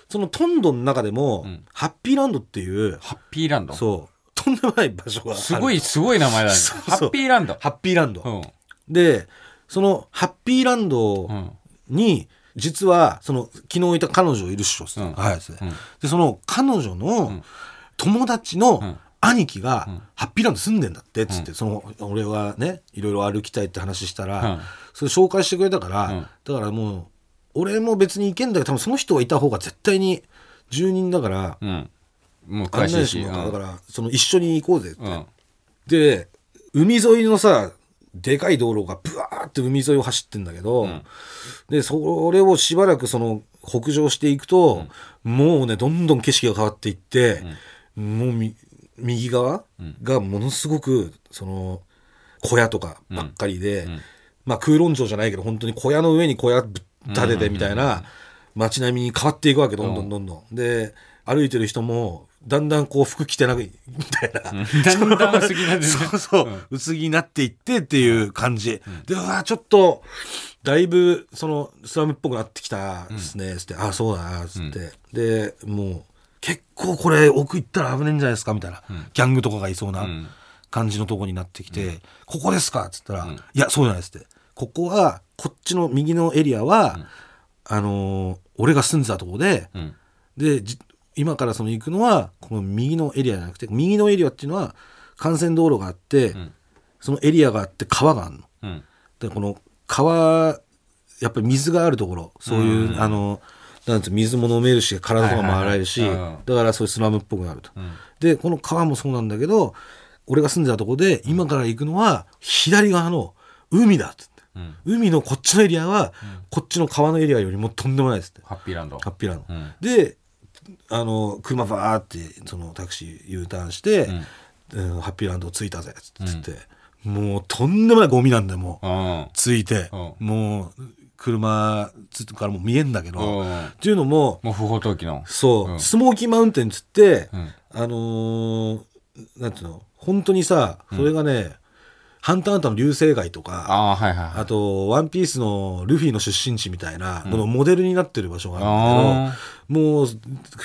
そのトンドの中でも、うん。ハッピーランドっていうハッピーランド？そう。とんでもない場所がすごいすごい名前だね。*laughs* ハッピーランド？ハッピーランド、うん。でそのハッピーランドうん。に実はその昨日いた彼女いるっしょ、うん。はいうん。でその彼女うのん友達のうん。兄貴がうん。ハッピーランド住んでんだってっつって、うんその俺がねいろいろ歩きたいって話したら、うん。それ紹介してくれたから、うん。だからもう俺も別に行けんだけど多分その人はいた方が絶対に住人だからうん。もう詳しいしだからその一緒に行こうぜって、うん。で海沿いのさでかい道路がブワーって海沿いを走ってんだけど、ん。でそれをしばらくその北上していくと、もうねどんどん景色が変わっていって、もうみ右側がものすごくその小屋とかばっかりで、ん。まあ空論城じゃないけど本当に小屋の上に小屋ぶっ立ててみたいな街並みに変わっていくわけどんどんどんどん。で歩いてる人もだんだんこう服着てなくみたいな。だんだん薄着になってる *laughs* そうそう、薄着になっていってっていう感じ。で、うわちょっと、だいぶ、その、スラムっぽくなってきたですね、つって、あ、そうだな、つって。で、もう、結構これ奥行ったら危ねえんじゃないですかみたいな、ギャングとかがいそうな感じのとこになってきて、ここですかっつったら、いや、そうじゃないですって。ここは、こっちの右のエリアは、あのー俺が住んでたとこで、うん。でじ今からその行くのはこの右のエリアじゃなくて右のエリアっていうのは幹線道路があって、ん。そのエリアがあって川があるの。うん。でこの川やっぱり水があるところそういう、うん。あのなんて水も飲めるし体とかも洗えるし、だからそういうスラムっぽくなると。うん。でこの川もそうなんだけど俺が住んでたとこで今から行くのは左側の海だっつって。うん。海のこっちのエリアは、こっちの川のエリアよりもとんでもないですって。ハッピーランド。ハッピーランド。うん。であの車バーってそのタクシー U ターンして、うん。ハッピーランド着いたぜっつって、もうとんでもないゴミなんだよもう。うん。着いて、うもう車つからもう見えんだけど、うん。っていうのももう不法投棄の。そう、うん。スモーキーマウンテンっつって、うん。あのーなんていうの？本当にさそれがね、ハンターハンターの流星街とかああはいはいはい。あと、ワンピースのルフィの出身地みたいな、このモデルになってる場所があるんだけど、もう、フ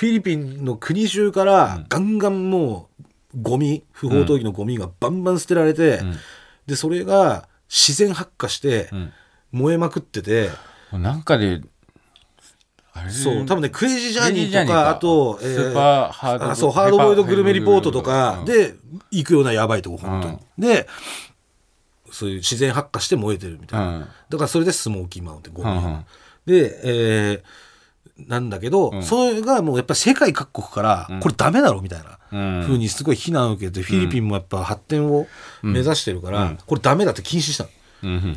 ィリピンの国中から、ガンガンもう、ゴミ、不法投棄のゴミがバンバン捨てられて、ん。で、それが自然発火して、うん燃えまくってて、なんかであれ？そう、多分ね、クレイジージャーニーとか、あと、スーパーハードあそう、ハードボイルドグルメリポートとうかん。で行くようなやばいとこ、本当に。で、そういう自然発火して燃えてるみたいな。うん。だからそれでスモーキーマウンテン、ゴミがうんうん。で、えーなんだけど、それがもうやっぱり世界各国から、これダメだろみたいな。うん。ふうにすごい非難を受けて、フィリピンもやっぱ発展を目指してるから、これダメだって禁止したの。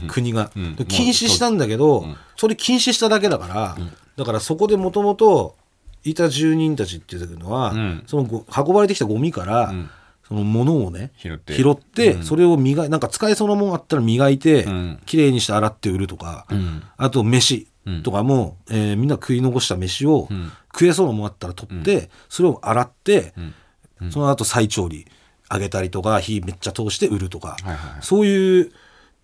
国が、禁止したんだけど、それ禁止しただけだから、だからそこでもともといた住人たちっていうのは、うん。そのご運ばれてきたゴミから、ん。その物をね拾って。それを磨いなんか使えそうなもんあったら磨いて、ん。きれいにして洗って売るとか、ん。あと飯とかも、えーみんな食い残した飯を、ん。食えそうなもんあったら取って、それを洗って、その後再調理揚げたりとか火めっちゃ通して売るとか、はいはい。そういう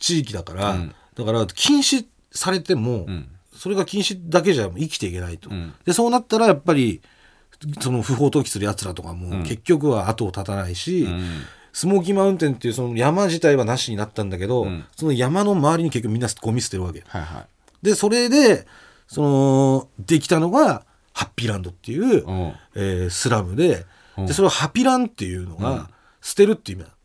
地域だから、ん。だから禁止されても、ん。それが禁止だけじゃ生きていけないと、ん。でそうなったらやっぱりその不法投棄するやつらとかも結局は後を絶たないし、うん。スモーキーマウンテンっていうその山自体はなしになったんだけど、ん。その山の周りに結局みんなゴミ捨てるわけ。はいはい。でそれでそのできたのがハッピーランドっていう、うん。えースラムでうん。でそれをハピランっていうのが捨てるっていう意味な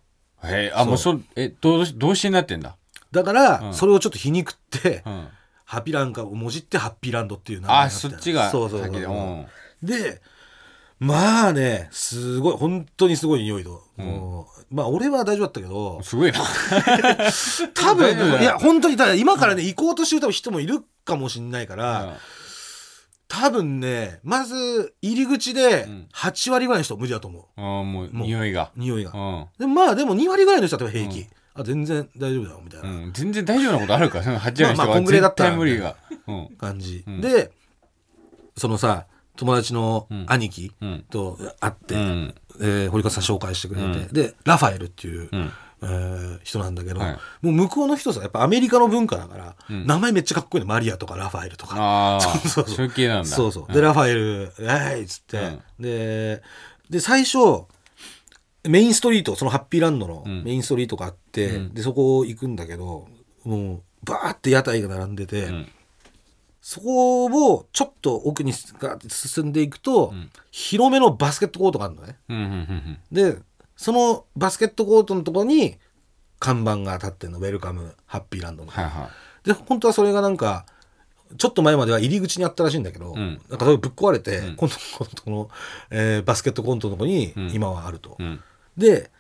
の。へえあもうそえどう動詞になってんだ？だから、うん。それをちょっと皮肉って、うん。ハピランカをもじってハッピーランドっていう名前あそっちがそうそうそう先でまあねすごい本当にすごい匂いと、もうまあ俺は大丈夫だったけど。すごいな。*laughs* 多分いや本当にただ今からね、行こうとしてる人もいるかもしれないから、うん。多分ねまず入り口でん。8割ぐらいの人は無理だと思あーもう匂いが。う匂いが、うん。でもまあでも2割ぐらいの人は平気、あ全然大丈夫だよみたいな。うん全然大丈夫なことあるからその8割の人は。絶対無理が。うん。感じ、ん。でそのさ友達の兄貴うん。と会って、うん。えー堀川さん紹介してくれて、うん。でラファエルっていう、うん。えー人なんだけど、はい。もう向こうの人さやっぱアメリカの文化だから、うん。名前めっちゃかっこいいのマリアとかラファエルとか。ああ *laughs* そうそう。そうそうそうそう。ん。で、ラファエル、えいっつって、で、で、最初、メインストリート、そのハッピーランドのん。メインストリートがあって、うん。で、そこ行くんだけど、もう、バーって屋台が並んでて、うん。そこをちょっと奥に進んでいくと、ん。広めのバスケットコートがあるのね。うんうんうんで、そのバスケットコートのところに、看板が立ってるの、ウェルカム、ハッピーランドの。はい。はで、本当はそれがなんか、ちょっと前までは入り口にあったらしいんだけど、うん。なんかそれぶっ壊れて、うん。今度このえーバスケットコントのとこにうん。今はあると、うんで、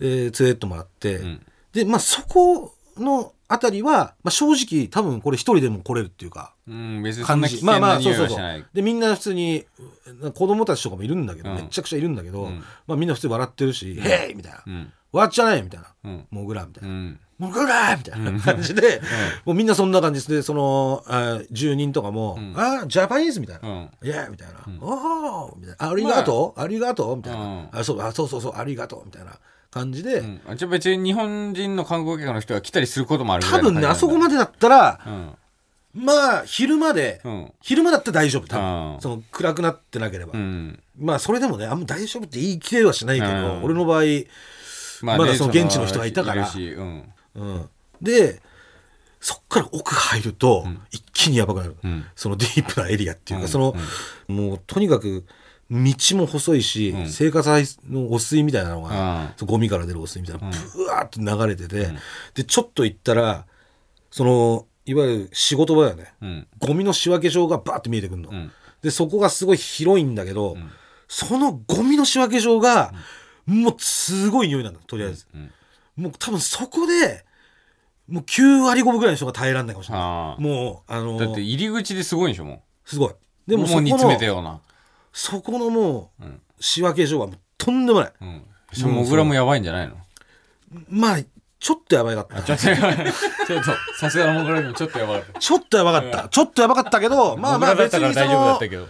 えー連れてってもらって、うん。でまあそこのあたりは、まあ、正直多分これ一人でも来れるっていうかうん別にそん感じ。な危険な匂いはしそうない。でみんな普通に子供たちとかもいるんだけど、うん。めちゃくちゃいるんだけど、うん。まあ、みんな普通に笑ってるし「へい!」みたいな。うん「笑っちゃない!」みたいな。うん「モグラ」みたいうみたいな感じで、もうみんなそんな感じでそのあ住人とかも「ん。あジャパニーズ」みたいな。うん「いや」みたいな「ん。おお」みたいな「ありがとう、ありがとう」みたいな。うん「あそうあそうそうそう。ありがとう」みたいな感じで、うん。あじゃあ別に日本人の観光客の人が来たりすることもある多分ねあそこでまでだったらうん。まあ昼まで、うん。昼間だったら大丈夫。多うん。分その暗くなってなければ、うん。まあそれでもねあんま大丈夫って言い切れはしないけど、うん。俺の場合、ままだその現地の人がいたからうん。うん、でそっから奥入るとん。一気にやばくなる、うん。そのディープなエリアっていうか、うん。その、もうとにかく道も細いし、うん。生活排の汚水みたいなのが、ゴミから出る汚水みたいなうん。ブワーって流れてて、うん。でちょっと行ったらそのいわゆる仕事場だよね。うん。ゴミの仕分け場がバーって見えてくるの、うん。でそこがすごい広いんだけど、ん。そのゴミの仕分け場が、もうすごい匂いなんだとりあえず、うんもう多分そこでもう9割5分ぐらいの人が耐えられないかもしれない。もうあのだって入り口ですごいんでしょもすごい。でうももそうこ煮詰めたのような。そこのもううん。仕分け所はもうとんでもない。うん。それモグラもやばいんじゃないの？まあちょっとやばかった。ちょっとやばい。ちょっとさすがのモグラにもちょっとやばかった。ちょっとやばかった。ちょっとやばかったけどまあまあ別にそのったけど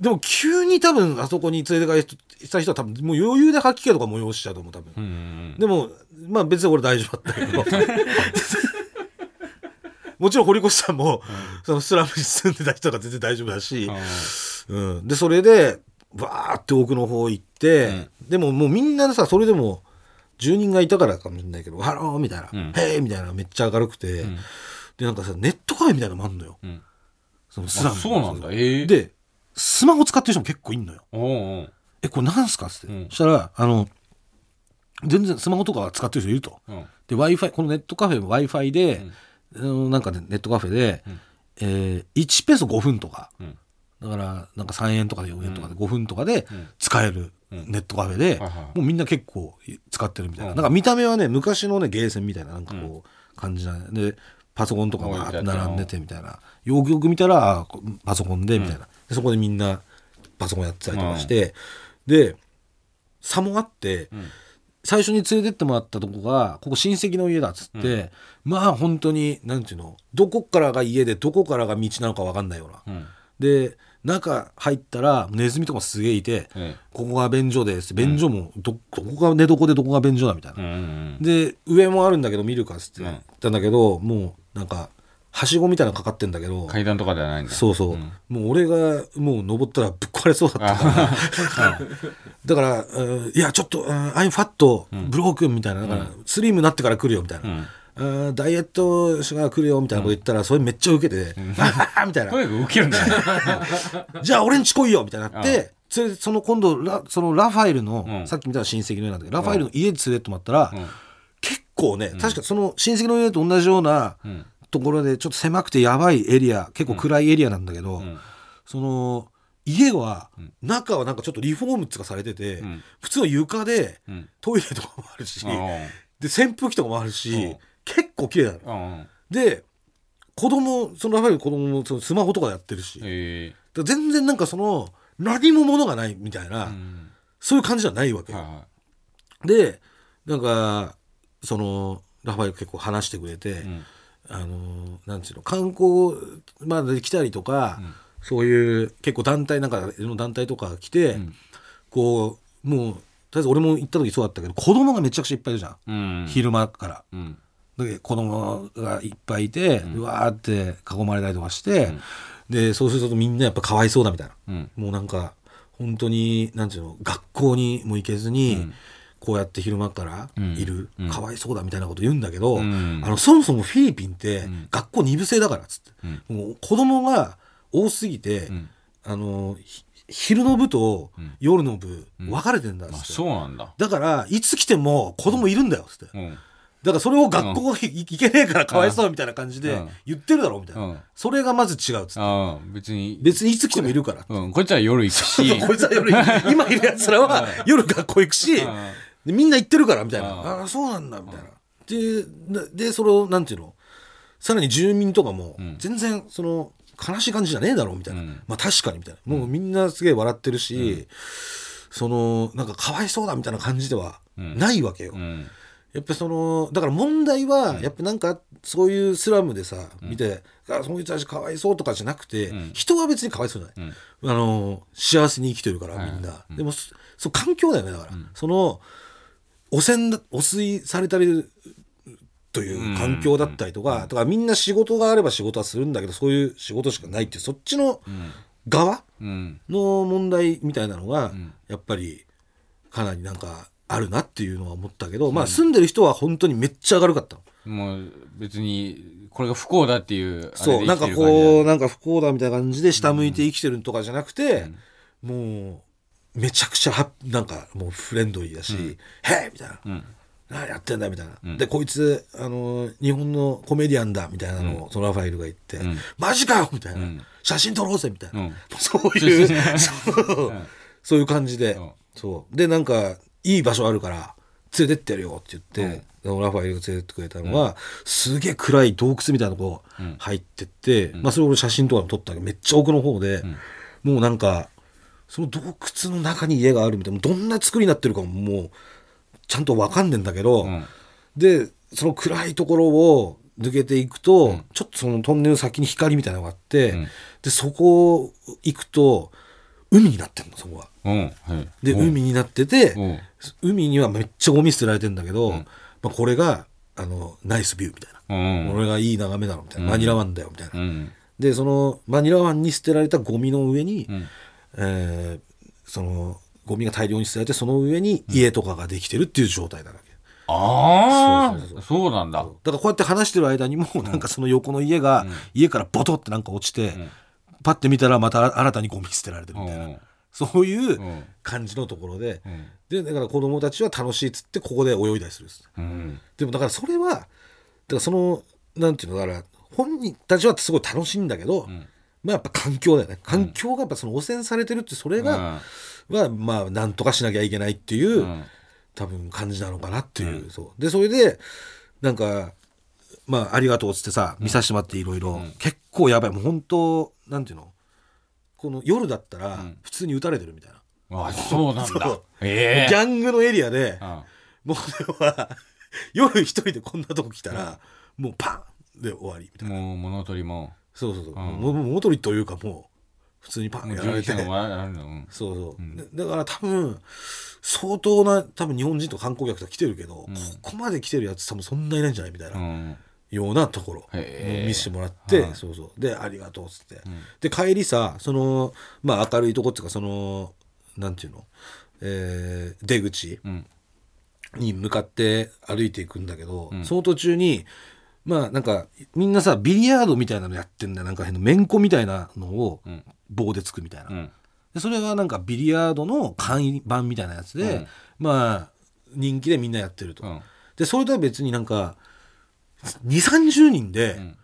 でも急に多分あそこに連れて帰った人は多分もう余裕で吐き気とか催しちゃうと思う多分。うんうんでもまあ別に俺大丈夫だったけど。もちろん堀越さんも、そのスラムに住んでた人が全然大丈夫だし、うん、でそれでバーって奥の方行って、でももうみんなさそれでも住人がいたからかもしれないけど「ハロー」みたいな「うんへえ」みたいなめっちゃ明るくて、ん。でなんかさネットカフェみたいなのもあんのよ。うん。そのスラムあそうなんだ。ええでスマホ使ってる人も結構いんのよ。おうおう「えこれなんすか?」っつって、うん。そしたらあの全然スマホとか使ってる人いると。うん。で w i f i このネットカフェも w i f i で、うんなんかねネットカフェで、うん。えー1ペソ5分とか。うん。だからなんか3円とかで4円とかで5分とかでうん。使えるうん。ネットカフェで、はいはいもうみんな結構使ってるみたいな,、うん。なんか見た目はね昔のねゲーセンみたいななんかこう感じなんでパソコンとかが並んでてみたいな。よくよく見たらパソコンでみたいな、でそこでみんなパソコンやってたりとかして、で差もあって、うん。最初に連れてってもらったとこがここ親戚の家だっつって、まあ本当になんていうのどこからが家でどこからが道なのか分かんないような、うん。で中入ったらネズミとかすげえいて、えここが便所です。便所もどどこが寝床でどこが便所だみたいな、えうんうん。で上もあるんだけど見るかっつってうん言ったんだけど、もうなんかはしごみたいなのかかってんだけど階段とかではないんだ。そうそう、ん。もう俺がもう登ったらぶっ壊れそうだった。から *laughs* だから「うんいやちょっと「アイムファットブロークン」みたいなだから、スリムになってから来るよみたいな、うん。うんダイエットが来るよみたいなこと言ったら、それめっちゃ受けて、*laughs* ああみたいな。とにかく受けるんだね。*laughs* じゃあ俺んち来いよみたいになっうて、それでその今度ラそのラファエルの、うん。さっき見た親戚の家なんだけどラファエルの家に連れてってもらったら、うん。結構ね、確かその親戚の家と同じようなうん。ところでちょっと狭くてやばいエリア結構暗いエリアなんだけど、うん。その家は、ん中はなんかちょっとリフォームっつうかされてて、うん。普通の床でうん。トイレとかもあるし、あで扇風機とかもあるし、うん。結構綺麗なの。で子供そのラファエルの子供もそのスマホとかやってるし、え。ら全然なんかその何も物がないみたいな、えうん。そういう感じじゃないわけよ。はいはでなんかそのラファエル結構話してくれて、いうん。あのなんていうの観光まで来たりとか、うん。そういう結構団体なんかの団体とかが来て、うん。こうもうとりあえず俺も行った時そうだったけど子供がめちゃくちゃいっぱいいるじゃん、うん。昼間から。うん。で子供がいっぱいいて、ん。うわーって囲まれたりとかして、ん。でそうするとみんなやっぱかわいそうだみたいな。うん。もうなんか本当になんていうの学校にも行けずに、うんこうやって昼間からいる、うん。かわいそうだみたいなこと言うんだけど、うん。あのそもそもフィリピンってん。学校二部制だからっつって、うん。もう子供が多すぎて、うん。あのひ昼の部とうん。夜の部うん。分かれてんだっつあって、そうなんだ。だからいつ来ても子供いるんだよっつって、うん。だからそれを学校に行けねえからかわいそうみたいな感じでうん。言ってるだろうみたいな、うん。それがまず違うっつって。ああ別に別にいつ来てもいるからうんこいつは夜行くしこいつは夜今いるやつらは夜学校行くしうんでみんな行ってるからみたいな。うんああそうなんだみたいな。でなでそれをなんていうの？さらに住民とかもん。全然その悲しい感じじゃねえだろうみたいな、うん。まあ確かにみたいな。もうみんなすげえ笑ってるし、そのなんかかわいそうだみたいな感じではないわけよ、うん。やっぱそのだから問題はやっぱなんかそういうスラムでさ、見てあそういう人たちかわいそうとかじゃなくて、ん。人は別にかわいそうじゃない、あの幸せに生きてるからみんな、でもそ環境だよねだから、その汚染だ汚水されたりという環境だったりとか、だからみんな仕事があれば仕事はするんだけどそういう仕事しかないっていうそっちの側うん。の問題みたいなのが、やっぱりかなりなんかあるなっていうのは思ったけど、まあ住んでる人は本当にめっちゃ明るかったの。もう別にこれが不幸だっていうそうなんかこうなんか不幸だみたいな感じで下向いて生きてるとかじゃなくて、もうめちゃくちゃはなんかもうフレンドリーだし「へえ!」みたいな。うん。何やってんだみたいな、うん。でこいつあの日本のコメディアンだみたいなのを、そのラファエルが言って、ん。マジかよみたいな、うん。写真撮ろうぜみたいな、うん。そういう *laughs* そう。うん。そういう感じで、うん。そう。でなんかいい場所あるから連れてってやるよって言って、ラファエルが連れてってくれたのは、すげえ暗い洞窟みたいなとこうん。入ってって、まあそれ俺写真とかも撮ったけ。どめっちゃ奥の方で、もうなんかその洞窟の中に家があるみたいなどんな作りになってるかももうちゃんと分かんねえんだけど、うん。でその暗いところを抜けていくと、ちょっとそのトンネル先に光みたいなのがあって、うん。でそこ行くと海になってんのそこは。うん。はい。で、うん。海になってて、うん。海にはめっちゃゴミ捨てられてんだけど、ん。まあ、これがあのナイスビューみたいな、うん。俺がいい眺めだろみたいな、マニラ湾だよみたいな、うん。でそのマニラ湾に捨てられたゴミの上に、うんえーそのゴミが大量に捨てられてその上に家とかができてるっていう状態なわけ、ああそうなんだ。だからこうやって話してる間にもなんかその横の家が、家からボトってなんか落ちて、パッて見たらまた新たにゴミ捨てられてるみたいな、うん。そういううん。感じのところで、うん。でだから子供たちは楽しいっつってここで泳いだりするんです。うん。でもだからそれはだからそのなんていうのだから本人たちはすごい楽しいんだけど、んまあやっぱ環境だよね。環境がやっぱその汚染されてるってそれが、はまあなんとかしなきゃいけないっていう、うん。多分感じなのかなっていう、そう。でそれでなんかまあありがとうっつってさ見させてもらっていろいろ。結構やばい。もう本当なんていうの？この夜だったらん。普通に撃たれてるみたいな、あそうなんだ。そう。ええ。ギャングのエリアで、うん。もうは夜一人でこんなとこ来たら、もうパンで終わりみたいな。もう物取りもそうそうそう、ん。もうもう元りというかもう普通にパンやられて。うん。そうそう、でだから多分相当な多分日本人と観光客とか来てるけど、ここまで来てるやつ多分そんないないんじゃないみたいな、うん。ようなところ見せてもらって、はい。そうそう。でありがとうっつって、で帰りさそのまあ明るいとこっていうかそのなんていうの、えー出口うん。に向かって歩いていくんだけど、その途中にまあなんかみんなさビリヤードみたいなのやってんだよ。なんか変なめんこみたいなのをん。棒でつくみたいな、うん。でそれがなんかビリヤードの簡易版みたいなやつで、うん。まあ人気でみんなやってると、うん。でそれとは別になんか2 3 0人で、ん。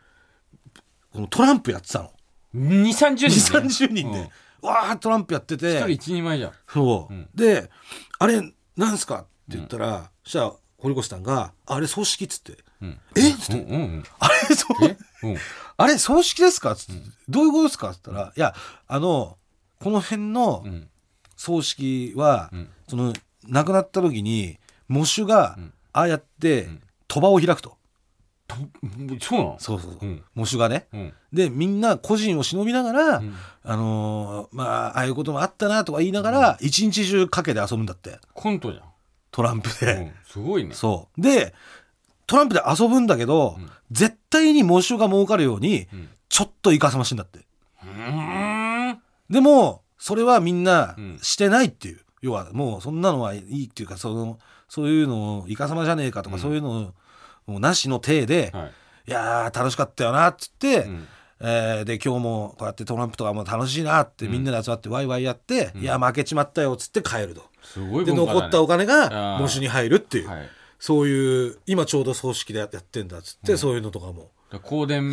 このトランプやってたの。2 3 0 2 3人ね0人で、わートランプやってて。一人一人前じゃん。そう、うん。で「あれなんすか?」って言ったら、そしたら堀越さんが「あれ葬式」っつって。うん「え？っ?」つってうん。うん「あれそう？え？うん。あれ葬式ですか?」っつって、どういうことですか?」っつったら「いやあのこの辺のうん。葬式は、うん。その亡くなった時に喪主がん。ああやってん。賭場を開くと、そうなの？そうそうそう、うん。喪主がね。うん。でみんな個人を忍びながら、ん。あのーまあああいうこともあったなとか言いながら、一日中かけて遊ぶんだって。コントじゃんトランプで、うん。すごいね。そう。でトランプで遊ぶんだけど、絶対に喪主が儲かるように、ん。ちょっといかさましいんだって。うーん。でもそれはみんなうん。してないっていう、要はもうそんなのはいいっていうかそのそういうのをいかさまじゃねえかとか、そういうのもうなしの体で、はい。いやー楽しかったよなっつって、うん。えーで今日もこうやってトランプとかも楽しいなってみんなで集まってワイワイやって、いや負けちまったよっつって帰ると。すごいね。残ったお金が喪主に入るっていう、はい。そういう今ちょうど葬式でやってんだっつって、そういうのとかも。香典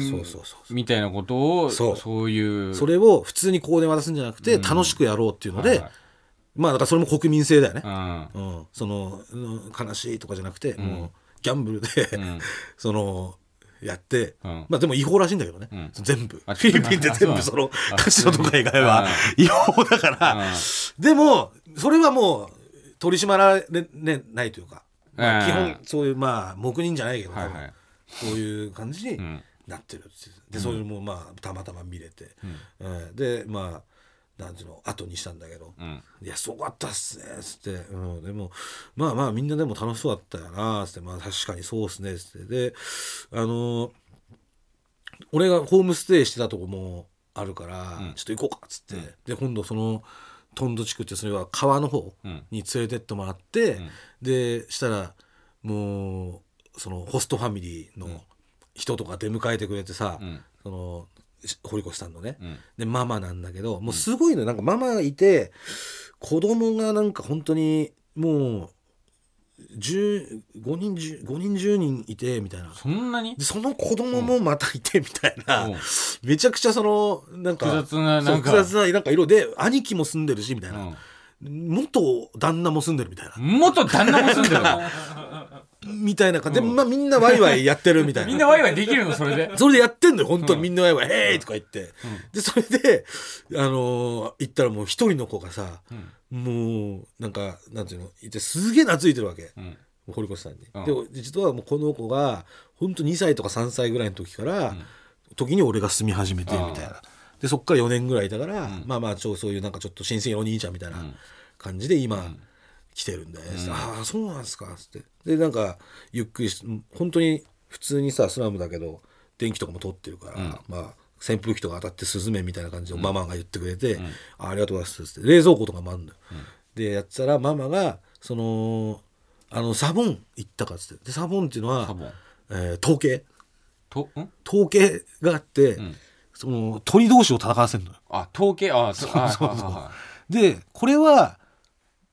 みたいなことをそう。いう。それを普通に香典渡すんじゃなくて楽しくやろうっていうので、はいはい。まあだからそれも国民性だよね、うん。うん、その、うん悲しいとかじゃなくて、もうギャンブルで、ん。*laughs* そのやって、うん。まあでも違法らしいんだけどね、ん。全部。フあィリピンって全あ部そのあカジノとか以外は違法だから、でもそれはもう取り締まられ、ね、ないというか、まあうん。基本そういうまあ黙認じゃないけど、はいはい。そういう感じにん。なってるってでそれもまあたまたま見れて、うん。でまあなんていうの後にしたんだけど、うん。いやすごかったっすねっつって、うん、でもまあまあみんなでも楽しそうだったよなっつって。まあ確かにそうっすねっつって。であのー俺がホームステイしてたとこもあるから、うん。ちょっと行こうかっつって、で今度そのトンド地区ってそれは川の方うん。に連れてってもらって、ん。でしたらもうそのホストファミリーの人とか出迎えてくれてさ、うん。その堀越さんのね、うん。でママなんだけどもうすごいのよなんかママがいて子供がなんか本当にもう10 5人10 5人10人いてみたいな。そんなに？でその子供もまたいてみたいな、うん。めちゃくちゃそのなんか複雑ななんか。複雑ななんか色。で兄貴も住んでるしみたいな、うん。元旦那も住んでるみたいな。元旦那も住んでるの？*laughs* みたいな感じ。で、まあ、みんなワイワイやってるみたいな。*laughs* みんなワイワイできるの？それで？それでやってんのよ本当うん。にみんなワイワイ「ヘイ!」とか言って、でそれであのー行ったらもう一人の子がさ、もうなんかなんていうの？いてすげえ懐いてるわけ、うん。堀越さんに。うん。で実はもうこの子が本当2歳とか3歳ぐらいの時から、時に俺が住み始めてみたいな。でそっから4年ぐらいいたから、まあまあそういうなんかちょっと親戚のお兄ちゃんみたいな感じで今、来てるんだよね、ああそうなんですかっつって。でなんかゆっくりし本当に普通にさスラムだけど電気とかも通ってるから、まあ扇風機とか当たって涼めみたいな感じでママが言ってくれて、あありがとうございますっつって。冷蔵庫とかもあるのよ、でやってたらママがそのあのサボン行ったかっつって。でサボンっていうのはえー統計。とん？統計があって、ん。その鳥同士を戦わせるのよ。あ統計？あそうそうそうそう。でこれは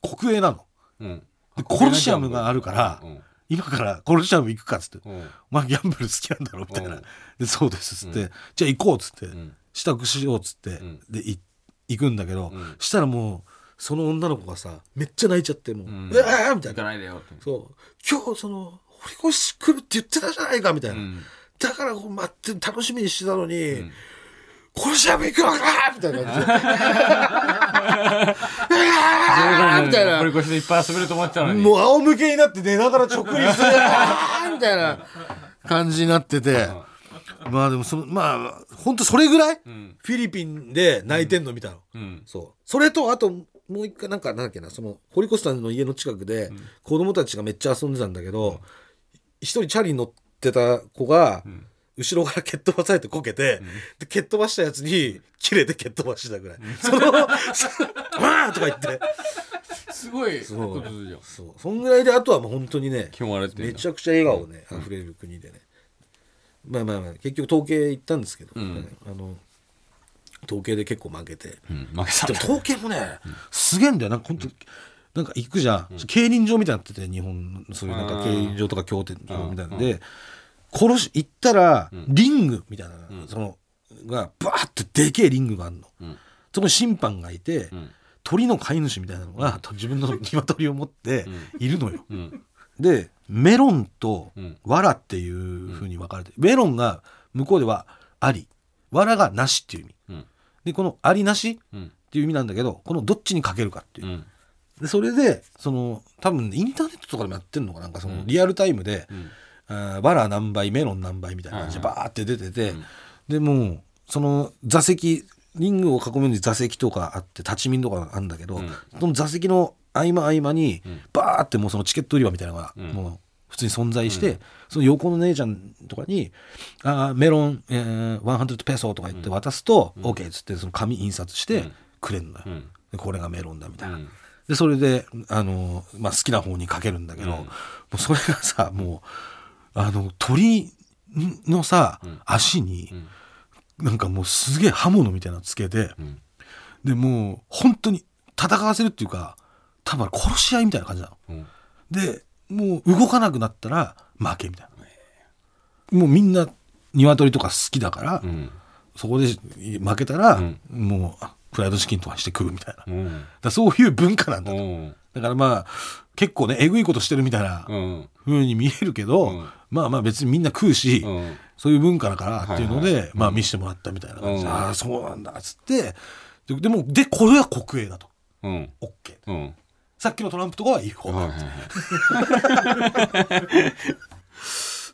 国営なのうん。でコロシアムがあるから、うん。今からコロシアム行くかっつって、うん。まあギャンブル好きなんだろうみたいな、うん。でそうですっつって、じゃあ行こうっつって、ん。支度しようっつって、ん。でい行くんだけど、ん。したらもうその女の子がさめっちゃ泣いちゃってもう、ん。うわーみたいな。そう。今日その堀越来るって言ってたじゃないかみたいな、うん。だからこう待って楽しみにしてたのに、んコロシアム行くのかみたいな感じで *laughs* みたいな。堀越でいっぱい遊べると思ってたのに。もう仰向けになって寝ながら直立してあーみたいな感じになってて。まあでもそのまあ本当それぐらい、ん。フィリピンで泣いてんの見たの、うん。そう。それとあともう一回なんかなんだっけなその堀越さんの家の近くで子供たちがめっちゃ遊んでたんだけど一、人チャリに乗ってた子が、後ろから蹴っ飛ばされてこけて、で蹴っ飛ばしたやつに切れて蹴っ飛ばしたぐらい、その「*laughs* わー!」とか言って。すごい。そう。ことじゃんそう。そんぐらいであとはもう本当にねめちゃくちゃ笑顔ね、溢れる国でね。まあまあまあ結局統計行ったんですけど、ん。あの統計で結構負けて、うん負けた。でも統計もね、すげえんだよ。なんか本当なんか行くじゃん、競輪場みたいになってて日本のそういうなんか競輪場とか競艇場みたいなんで、殺し行ったら、リングみたいな、そのがバーってでけえリングがあるの、ん。そこに審判がいて、ん。鳥の飼い主みたいなのが、自分の鶏を持っているのよ、うん。でメロンとん。わらっていうふうに分かれて、メロンが向こうではありわらがなしっていう意味。うん。でこのありなしうん。っていう意味なんだけどこのどっちにかけるかっていう。う、ん。でそれでその多分インターネットとかでもやってるのかなんかそのリアルタイムで、んあーわら何倍メロン何倍みたいな感じではいバーって出てて、でもうその座席リングを囲むように座席とかあって立ち見とかあるんだけど、ん。その座席の合間合間にバーってもうそのチケット売り場みたいなのがん。もう普通に存在して、その横の姉ちゃんとかに「あーメロン、えー、100ペソ」とか言って渡すと「OK」っつってその紙印刷してくれるのよ、これがメロンだみたいな。うん。でそれで、あのまあ、好きな方にかけるんだけど、もうそれがさもうあの鳥のさ、足に、なんかもうすげえ刃物みたいなのつけて、ん。でもう本当に戦わせるっていうか多分殺し合いみたいな感じなの。うん。でもう動かなくなったら負けみたいな。もうみんな鶏とか好きだから、うん。そこで負けたら、うん。もうあフライドチキンとかして食うみたいな。だそういう文化なんだと。うん。だからまあ結構ねえぐいことしてるみたいなうん。風に見えるけど、うんまあまあ別にみんな食うし、うん。そういう文化だからっていうので、はいはいまあ見せてもらったみたいな感じで、うん。ああそうなんだっつってででもでこれは国営だと。うん。OK うん。さっきのトランプとかは違法だ、はいはいはい。っ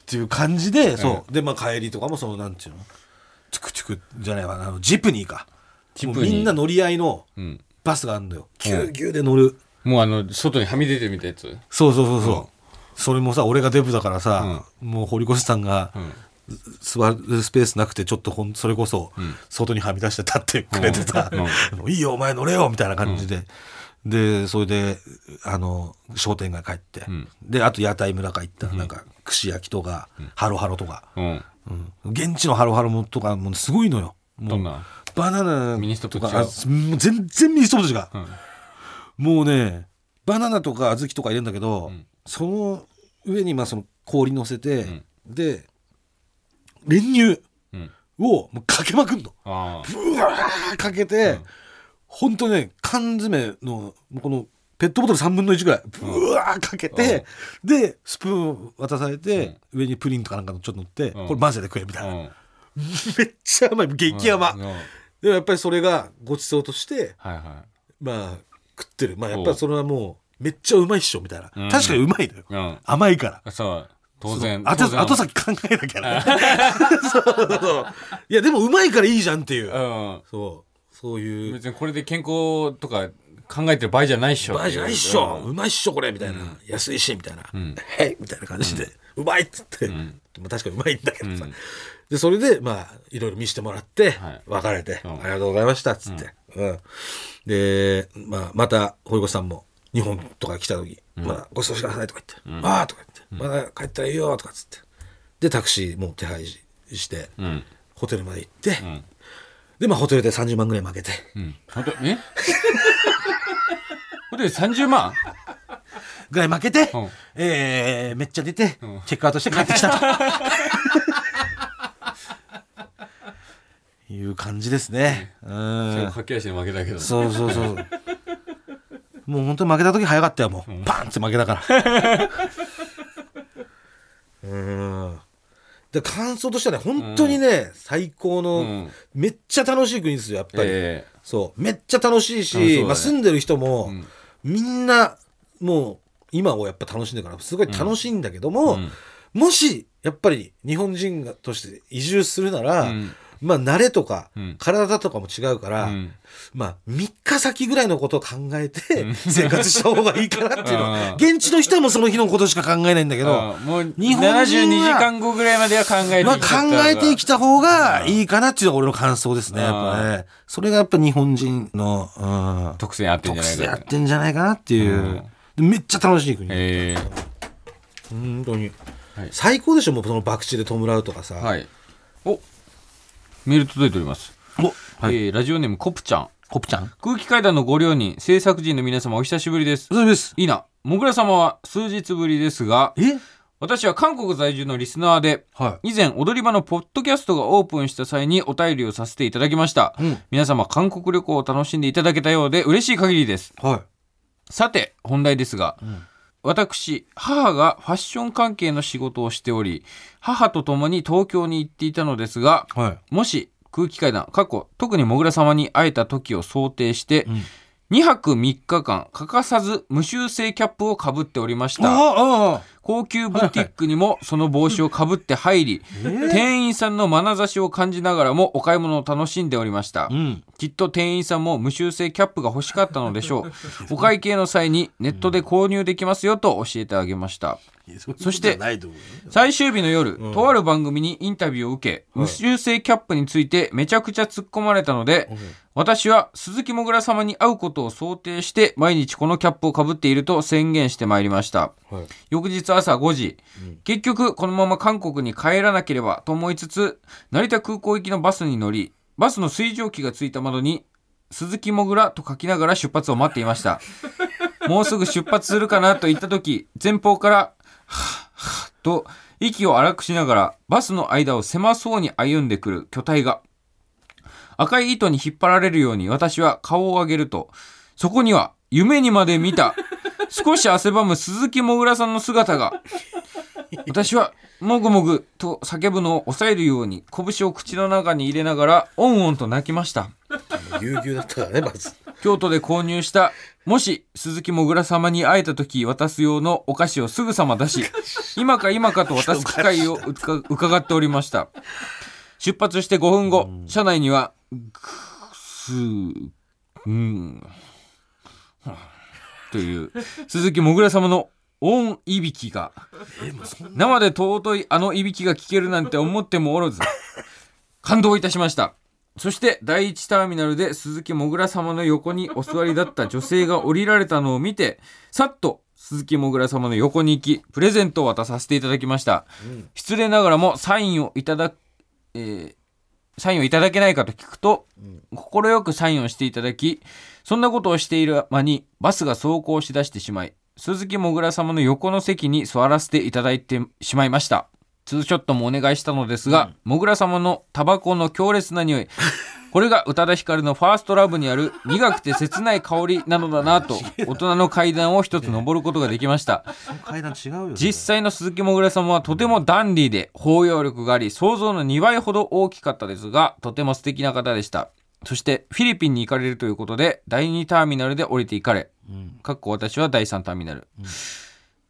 ていう感じで、そう。でまあ帰りとかもそのなんていうの？チュクチュクじゃないわ。あのジプニーか。みんな乗り合いのうん。バスがあるんだよ。ぎゅうぎゅうで乗る、もうあの外にはみ出てみたやつ？そうそうそうそう、それもさ俺がデブだからさ、もう堀越さんが、うん。座るスペースなくてちょっとほんそれこそん。外にはみ出して立ってくれてさうん「もういいよお前乗れよ」みたいな感じで、でそれであの商店街帰って、ん。であと屋台村か行った。らなんか串焼きとか、ハロハロとか、うん。うん。現地のハロハロもとかもうすごいのよ。もうどんな？バナナミニストップとか全然ミニストップと違う、うん。もうねバナナとか小豆とか入れるんだけど、んその上にまあその氷乗せて、ん。で練乳うん。をもうかけまくんの。あうわーかけて、ほん。とね缶詰のこのペットボトル3分の1ぐらいうわーかけて、でスプーン渡されて、上にプリンとかなんかのちょっと乗って、うん。これ混ぜて食えみたいな、めっちゃ甘い。激甘、でもやっぱりそれがごちそうとしてまあ食ってる。まあやっぱりそれはもうめっちゃうまいっしょみたいな、うん。確かにうまいのよ、うん。甘いから。そう。当然あ後先考えなきゃな。*laughs* そう。そうそういやでもうまいからいいじゃんっていう、うん。そう。そういう。別にこれで健康とか考えてる場合じゃないっしょう。まいじゃないっしょ、ううまいっしょこれみたいな、安いしみたいな、ん。はいみたいな感じで、うまいっつって、ん。まあ、確かにうまいんだけどさ、うん。でそれでまあいろいろ見せてもらって、はい。別れて、うん。ありがとうございましたっつって、うん。で、まあ、また堀越さんも日本とか来た時、まだご馳走してくださいとか言って、ああとか言って、まだ帰ったらいいよとかっつって。でタクシーもう手配しして、うん。ホテルまで行って、ん。でまあホテルで30万ぐらい負けて、うん。本当え？*laughs* これで30万？ぐらい負けて、うん。えーめっちゃ出て、ん。チェックアウトして帰ってきたと。*laughs* いう感じですね。うん。駆け足で負けたけどそうそうそう。もう本当に負けた時早かったよ、もう。パンって負けたから。*laughs* うん。で、感想としてはね、本当にね、最高の、うんめっちゃ楽しい国ですよ、やっぱり。えそう。めっちゃ楽しいし、ねまあ、住んでる人も、んみんな、もう、今をやっぱ楽しんでるから、すごい楽しいんだけども、うんもし、やっぱり日本人がとして移住するなら、うんまあ、慣れとか、うん。体とかも違うから、うん。まあ、3日先ぐらいのことを考えて、生活した方がいいかなっていうの。*laughs* は、うん現地の人はもうその日のことしか考えないんだけど、あもう日本人は72時間後ぐらいまでは考えてまあ、考えてきた方がいいかなっていうのが俺の感想ですね、うん。やっぱね。それがやっぱ日本人の、うん、特性あってんじゃないか特性やってんじゃないかなっていう、めっちゃ楽しい国、え本当に、はい。最高でしょもうその博打で弔うとかさ、ーはい。おメール届いております。おはい、えーラジオネームコプちゃん。コプちゃん。空気階段のご両人制作陣の皆様お久しぶりです。そうです。いいな。もぐら様は数日ぶりですがえ？私は韓国在住のリスナーでは以前踊り場のポッドキャストがオープンした際にお便りをさせていただきました、うん。皆様韓国旅行を楽しんでいただけたようで嬉しい限りです。い。はさて本題ですが、ん私母がファッション関係の仕事をしており母と共に東京に行っていたのですがいはい。もし空気階段過去特にもぐら様に会えた時を想定して、ん。2泊3日間欠かさず無修正キャップをかぶっておりました高級ブティックにもその帽子をかぶって入り、店員さんの眼差しを感じながらもお買い物を楽しんでおりました、うん。きっと店員さんも無修正キャップが欲しかったのでしょう。*laughs* お会計の際にネットで購入できますよと教えてあげました。そして最終日の夜、とある番組にインタビューを受け、無修正キャップについてめちゃくちゃ突っ込まれたので、私は鈴木もぐら様に会うことを想定して毎日このキャップをかぶっていると宣言してまいりました。はい。翌日朝5時、結局このまま韓国に帰らなければと思いつつ成田空港行きのバスに乗りバスの水蒸気がついた窓に「鈴木もぐら」と書きながら出発を待っていました。*laughs* もうすぐ出発するかなと言った時、前方から、はぁ、はぁ、と、息を荒くしながら、バスの間を狭そうに歩んでくる巨体が、赤い糸に引っ張られるように私は顔を上げると、そこには夢にまで見た、*laughs* 少し汗ばむ鈴木もぐらさんの姿が、私は、もぐもぐと叫ぶのを抑えるように、拳を口の中に入れながら、オンオンと泣きました。ぎゅうぎゅうだったからねまず京都で購入した、もし鈴木もぐら様に会えた時渡す用のお菓子をすぐさま出し、今か今かと渡す機会をうか伺っておりました。出発して5分後、車内には、ぐすうん、はあ。という鈴木もぐら様の音いびきが、生で尊いあのいびきが聞けるなんて思ってもおらず、感動いたしました。そして第一ターミナルで鈴木もぐら様の横にお座りだった女性が降りられたのを見て、さっと鈴木もぐら様の横に行き、プレゼントを渡させていただきました。失礼ながらもサインをいただ、えーサインをいただけないかと聞くと、快くサインをしていただき、そんなことをしている間にバスが走行しだしてしまい、鈴木もぐら様の横の席に座らせていただいてしまいました。ツーショットもお願いしたのですが、もぐら様のタバコの強烈な匂い、これが宇多田ヒカルのファーストラブにある苦くて切ない香りなのだなと、大人の階段を一つ登ることができました。階段違うよね。実際の鈴木もぐら様はとてもダンディーで包容力があり想像の2倍ほど大きかったですがとても素敵な方でした。そしてフィリピンに行かれるということで第2ターミナルで降りて行かれ、かっこ私は第3ターミナル、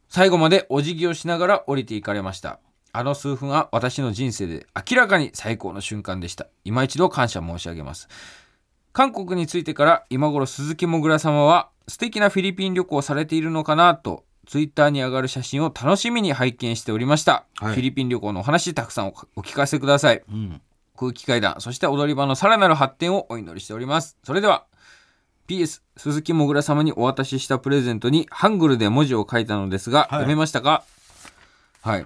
最後までお辞儀をしながら降りて行かれましたあの数分は私の人生で明らかに最高の瞬間でした。今一度感謝申し上げます。韓国に着いてから今頃鈴木もぐら様は素敵なフィリピン旅行をされているのかなとツイッターに上がる写真を楽しみに拝見しておりました、はい。フィリピン旅行のお話たくさんおお聞かせください。うん。空気階段そして踊り場のさらなる発展をお祈りしております。それでは PS 鈴木もぐら様にお渡ししたプレゼントにハングルで文字を書いたのですが、読めましたか？はい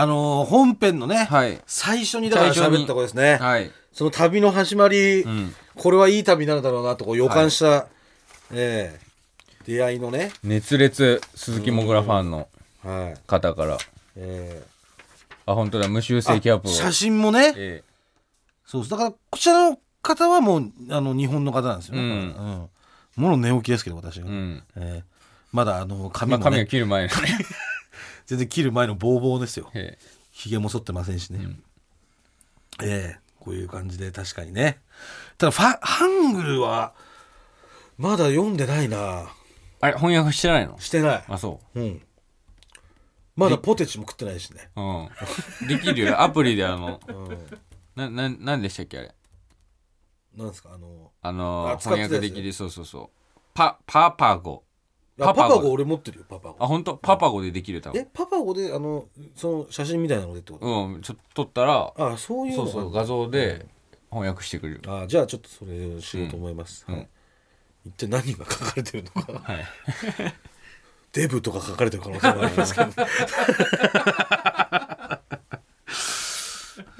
あのー本編のね、はい。最初にだから喋ったことですね、はい。その旅の始まり、ん。これはいい旅になるだろうなとこう予感した、ええ。出会いのね、熱烈鈴木もぐらファンのはい。方から。えあ本当だ。無修正キャップ写真もね。えそうです。だからこちらの方はもうあの日本の方なんですよね、うん。うん。もろ寝起きですけど私が、えうん。ええ。まだあの髪も、ね。まあ髪を切る前のね全然切る前のボーボーですよ。えひげも剃ってませんしね、ん。ええ。こういう感じで確かにね。ただファハングルはまだ読んでないな。えあれ翻訳してないの？してない。あそう。ん。まだポテチも食ってないしね。ううん。できるよ。*laughs* アプリであのうん。なななんでしたっけあれ？なんですか？あのあのあ使ってたやつ。翻訳できる。そうそうそう。パパパゴあパパゴゴ俺持ってるよパパゴあ本当？パパゴでできる多分えパパゴであのその写真みたいなのでってこと、うんちょっと撮ったらあそういうそうそう画像で翻訳してくれる。あじゃあちょっとそれをしようと思います、うん。はい。一体何が書かれてるのか。はい。*laughs* デブとか書かれてる可能性もありますけど。*laughs*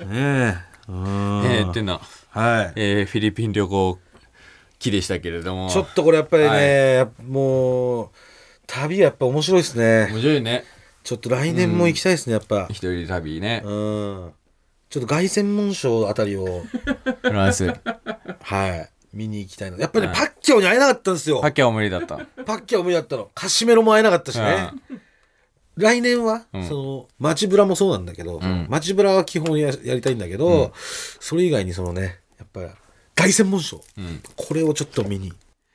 ねえ。うん。えーってな。はい。えーフィリピン旅行期でしたけれども。ちょっとこれやっぱりね、はい。もう旅やっぱ面白いですね。面白いね。ちょっと来年も行きたいですねやっぱ。一人旅ね。うん。ちょっと凱旋門賞あたりを。フランス。はい。見に行きたいな。やっぱり、ねはい。パッキャオに会えなかったんですよ。パッキャオ無理だった。パッキャオ無理だったの。カシメロも会えなかったしね、来年は、うん。その街ブラもそうなんだけど、ん。街ブラは基本ややりたいんだけど、それ以外にそのねやっぱ凱旋門賞、うん。これをちょっと見に。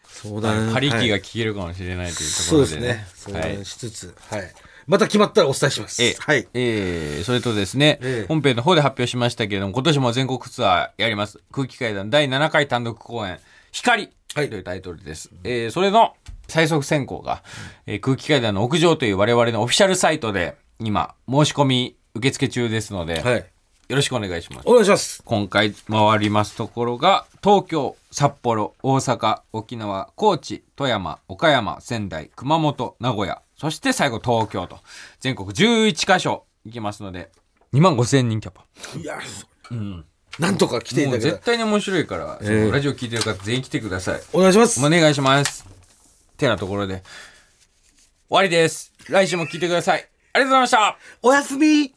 相談パリキがはい。聞けるかもしれないというとこそうろでね。ですね。相はい。談しつつ、はい。また決まったらお伝えします。ええ。はい。えーそれとですね、ええ。本編の方で発表しましたけれども今年も全国ツアーやります。空気階段第7回単独公演「光」とはい。いうタイトルです、えーそれの最速選考が、えー空気階段の屋上という我々のオフィシャルサイトで今申し込み受付中ですので、はいよろしくお願いします。お願いします。今回回りますところが東京札幌大阪沖縄高知富山岡山仙台熊本名古屋そして最後東京と全国11カ所行きますので2万5千人キャパ。いや、なんとか来ていただ絶対に面白いから、ええ。そのラジオ聞いてる方全員来てください。お願いします。お願いします。てなところで、終わりです。来週も聞いてください。ありがとうございました。おやすみ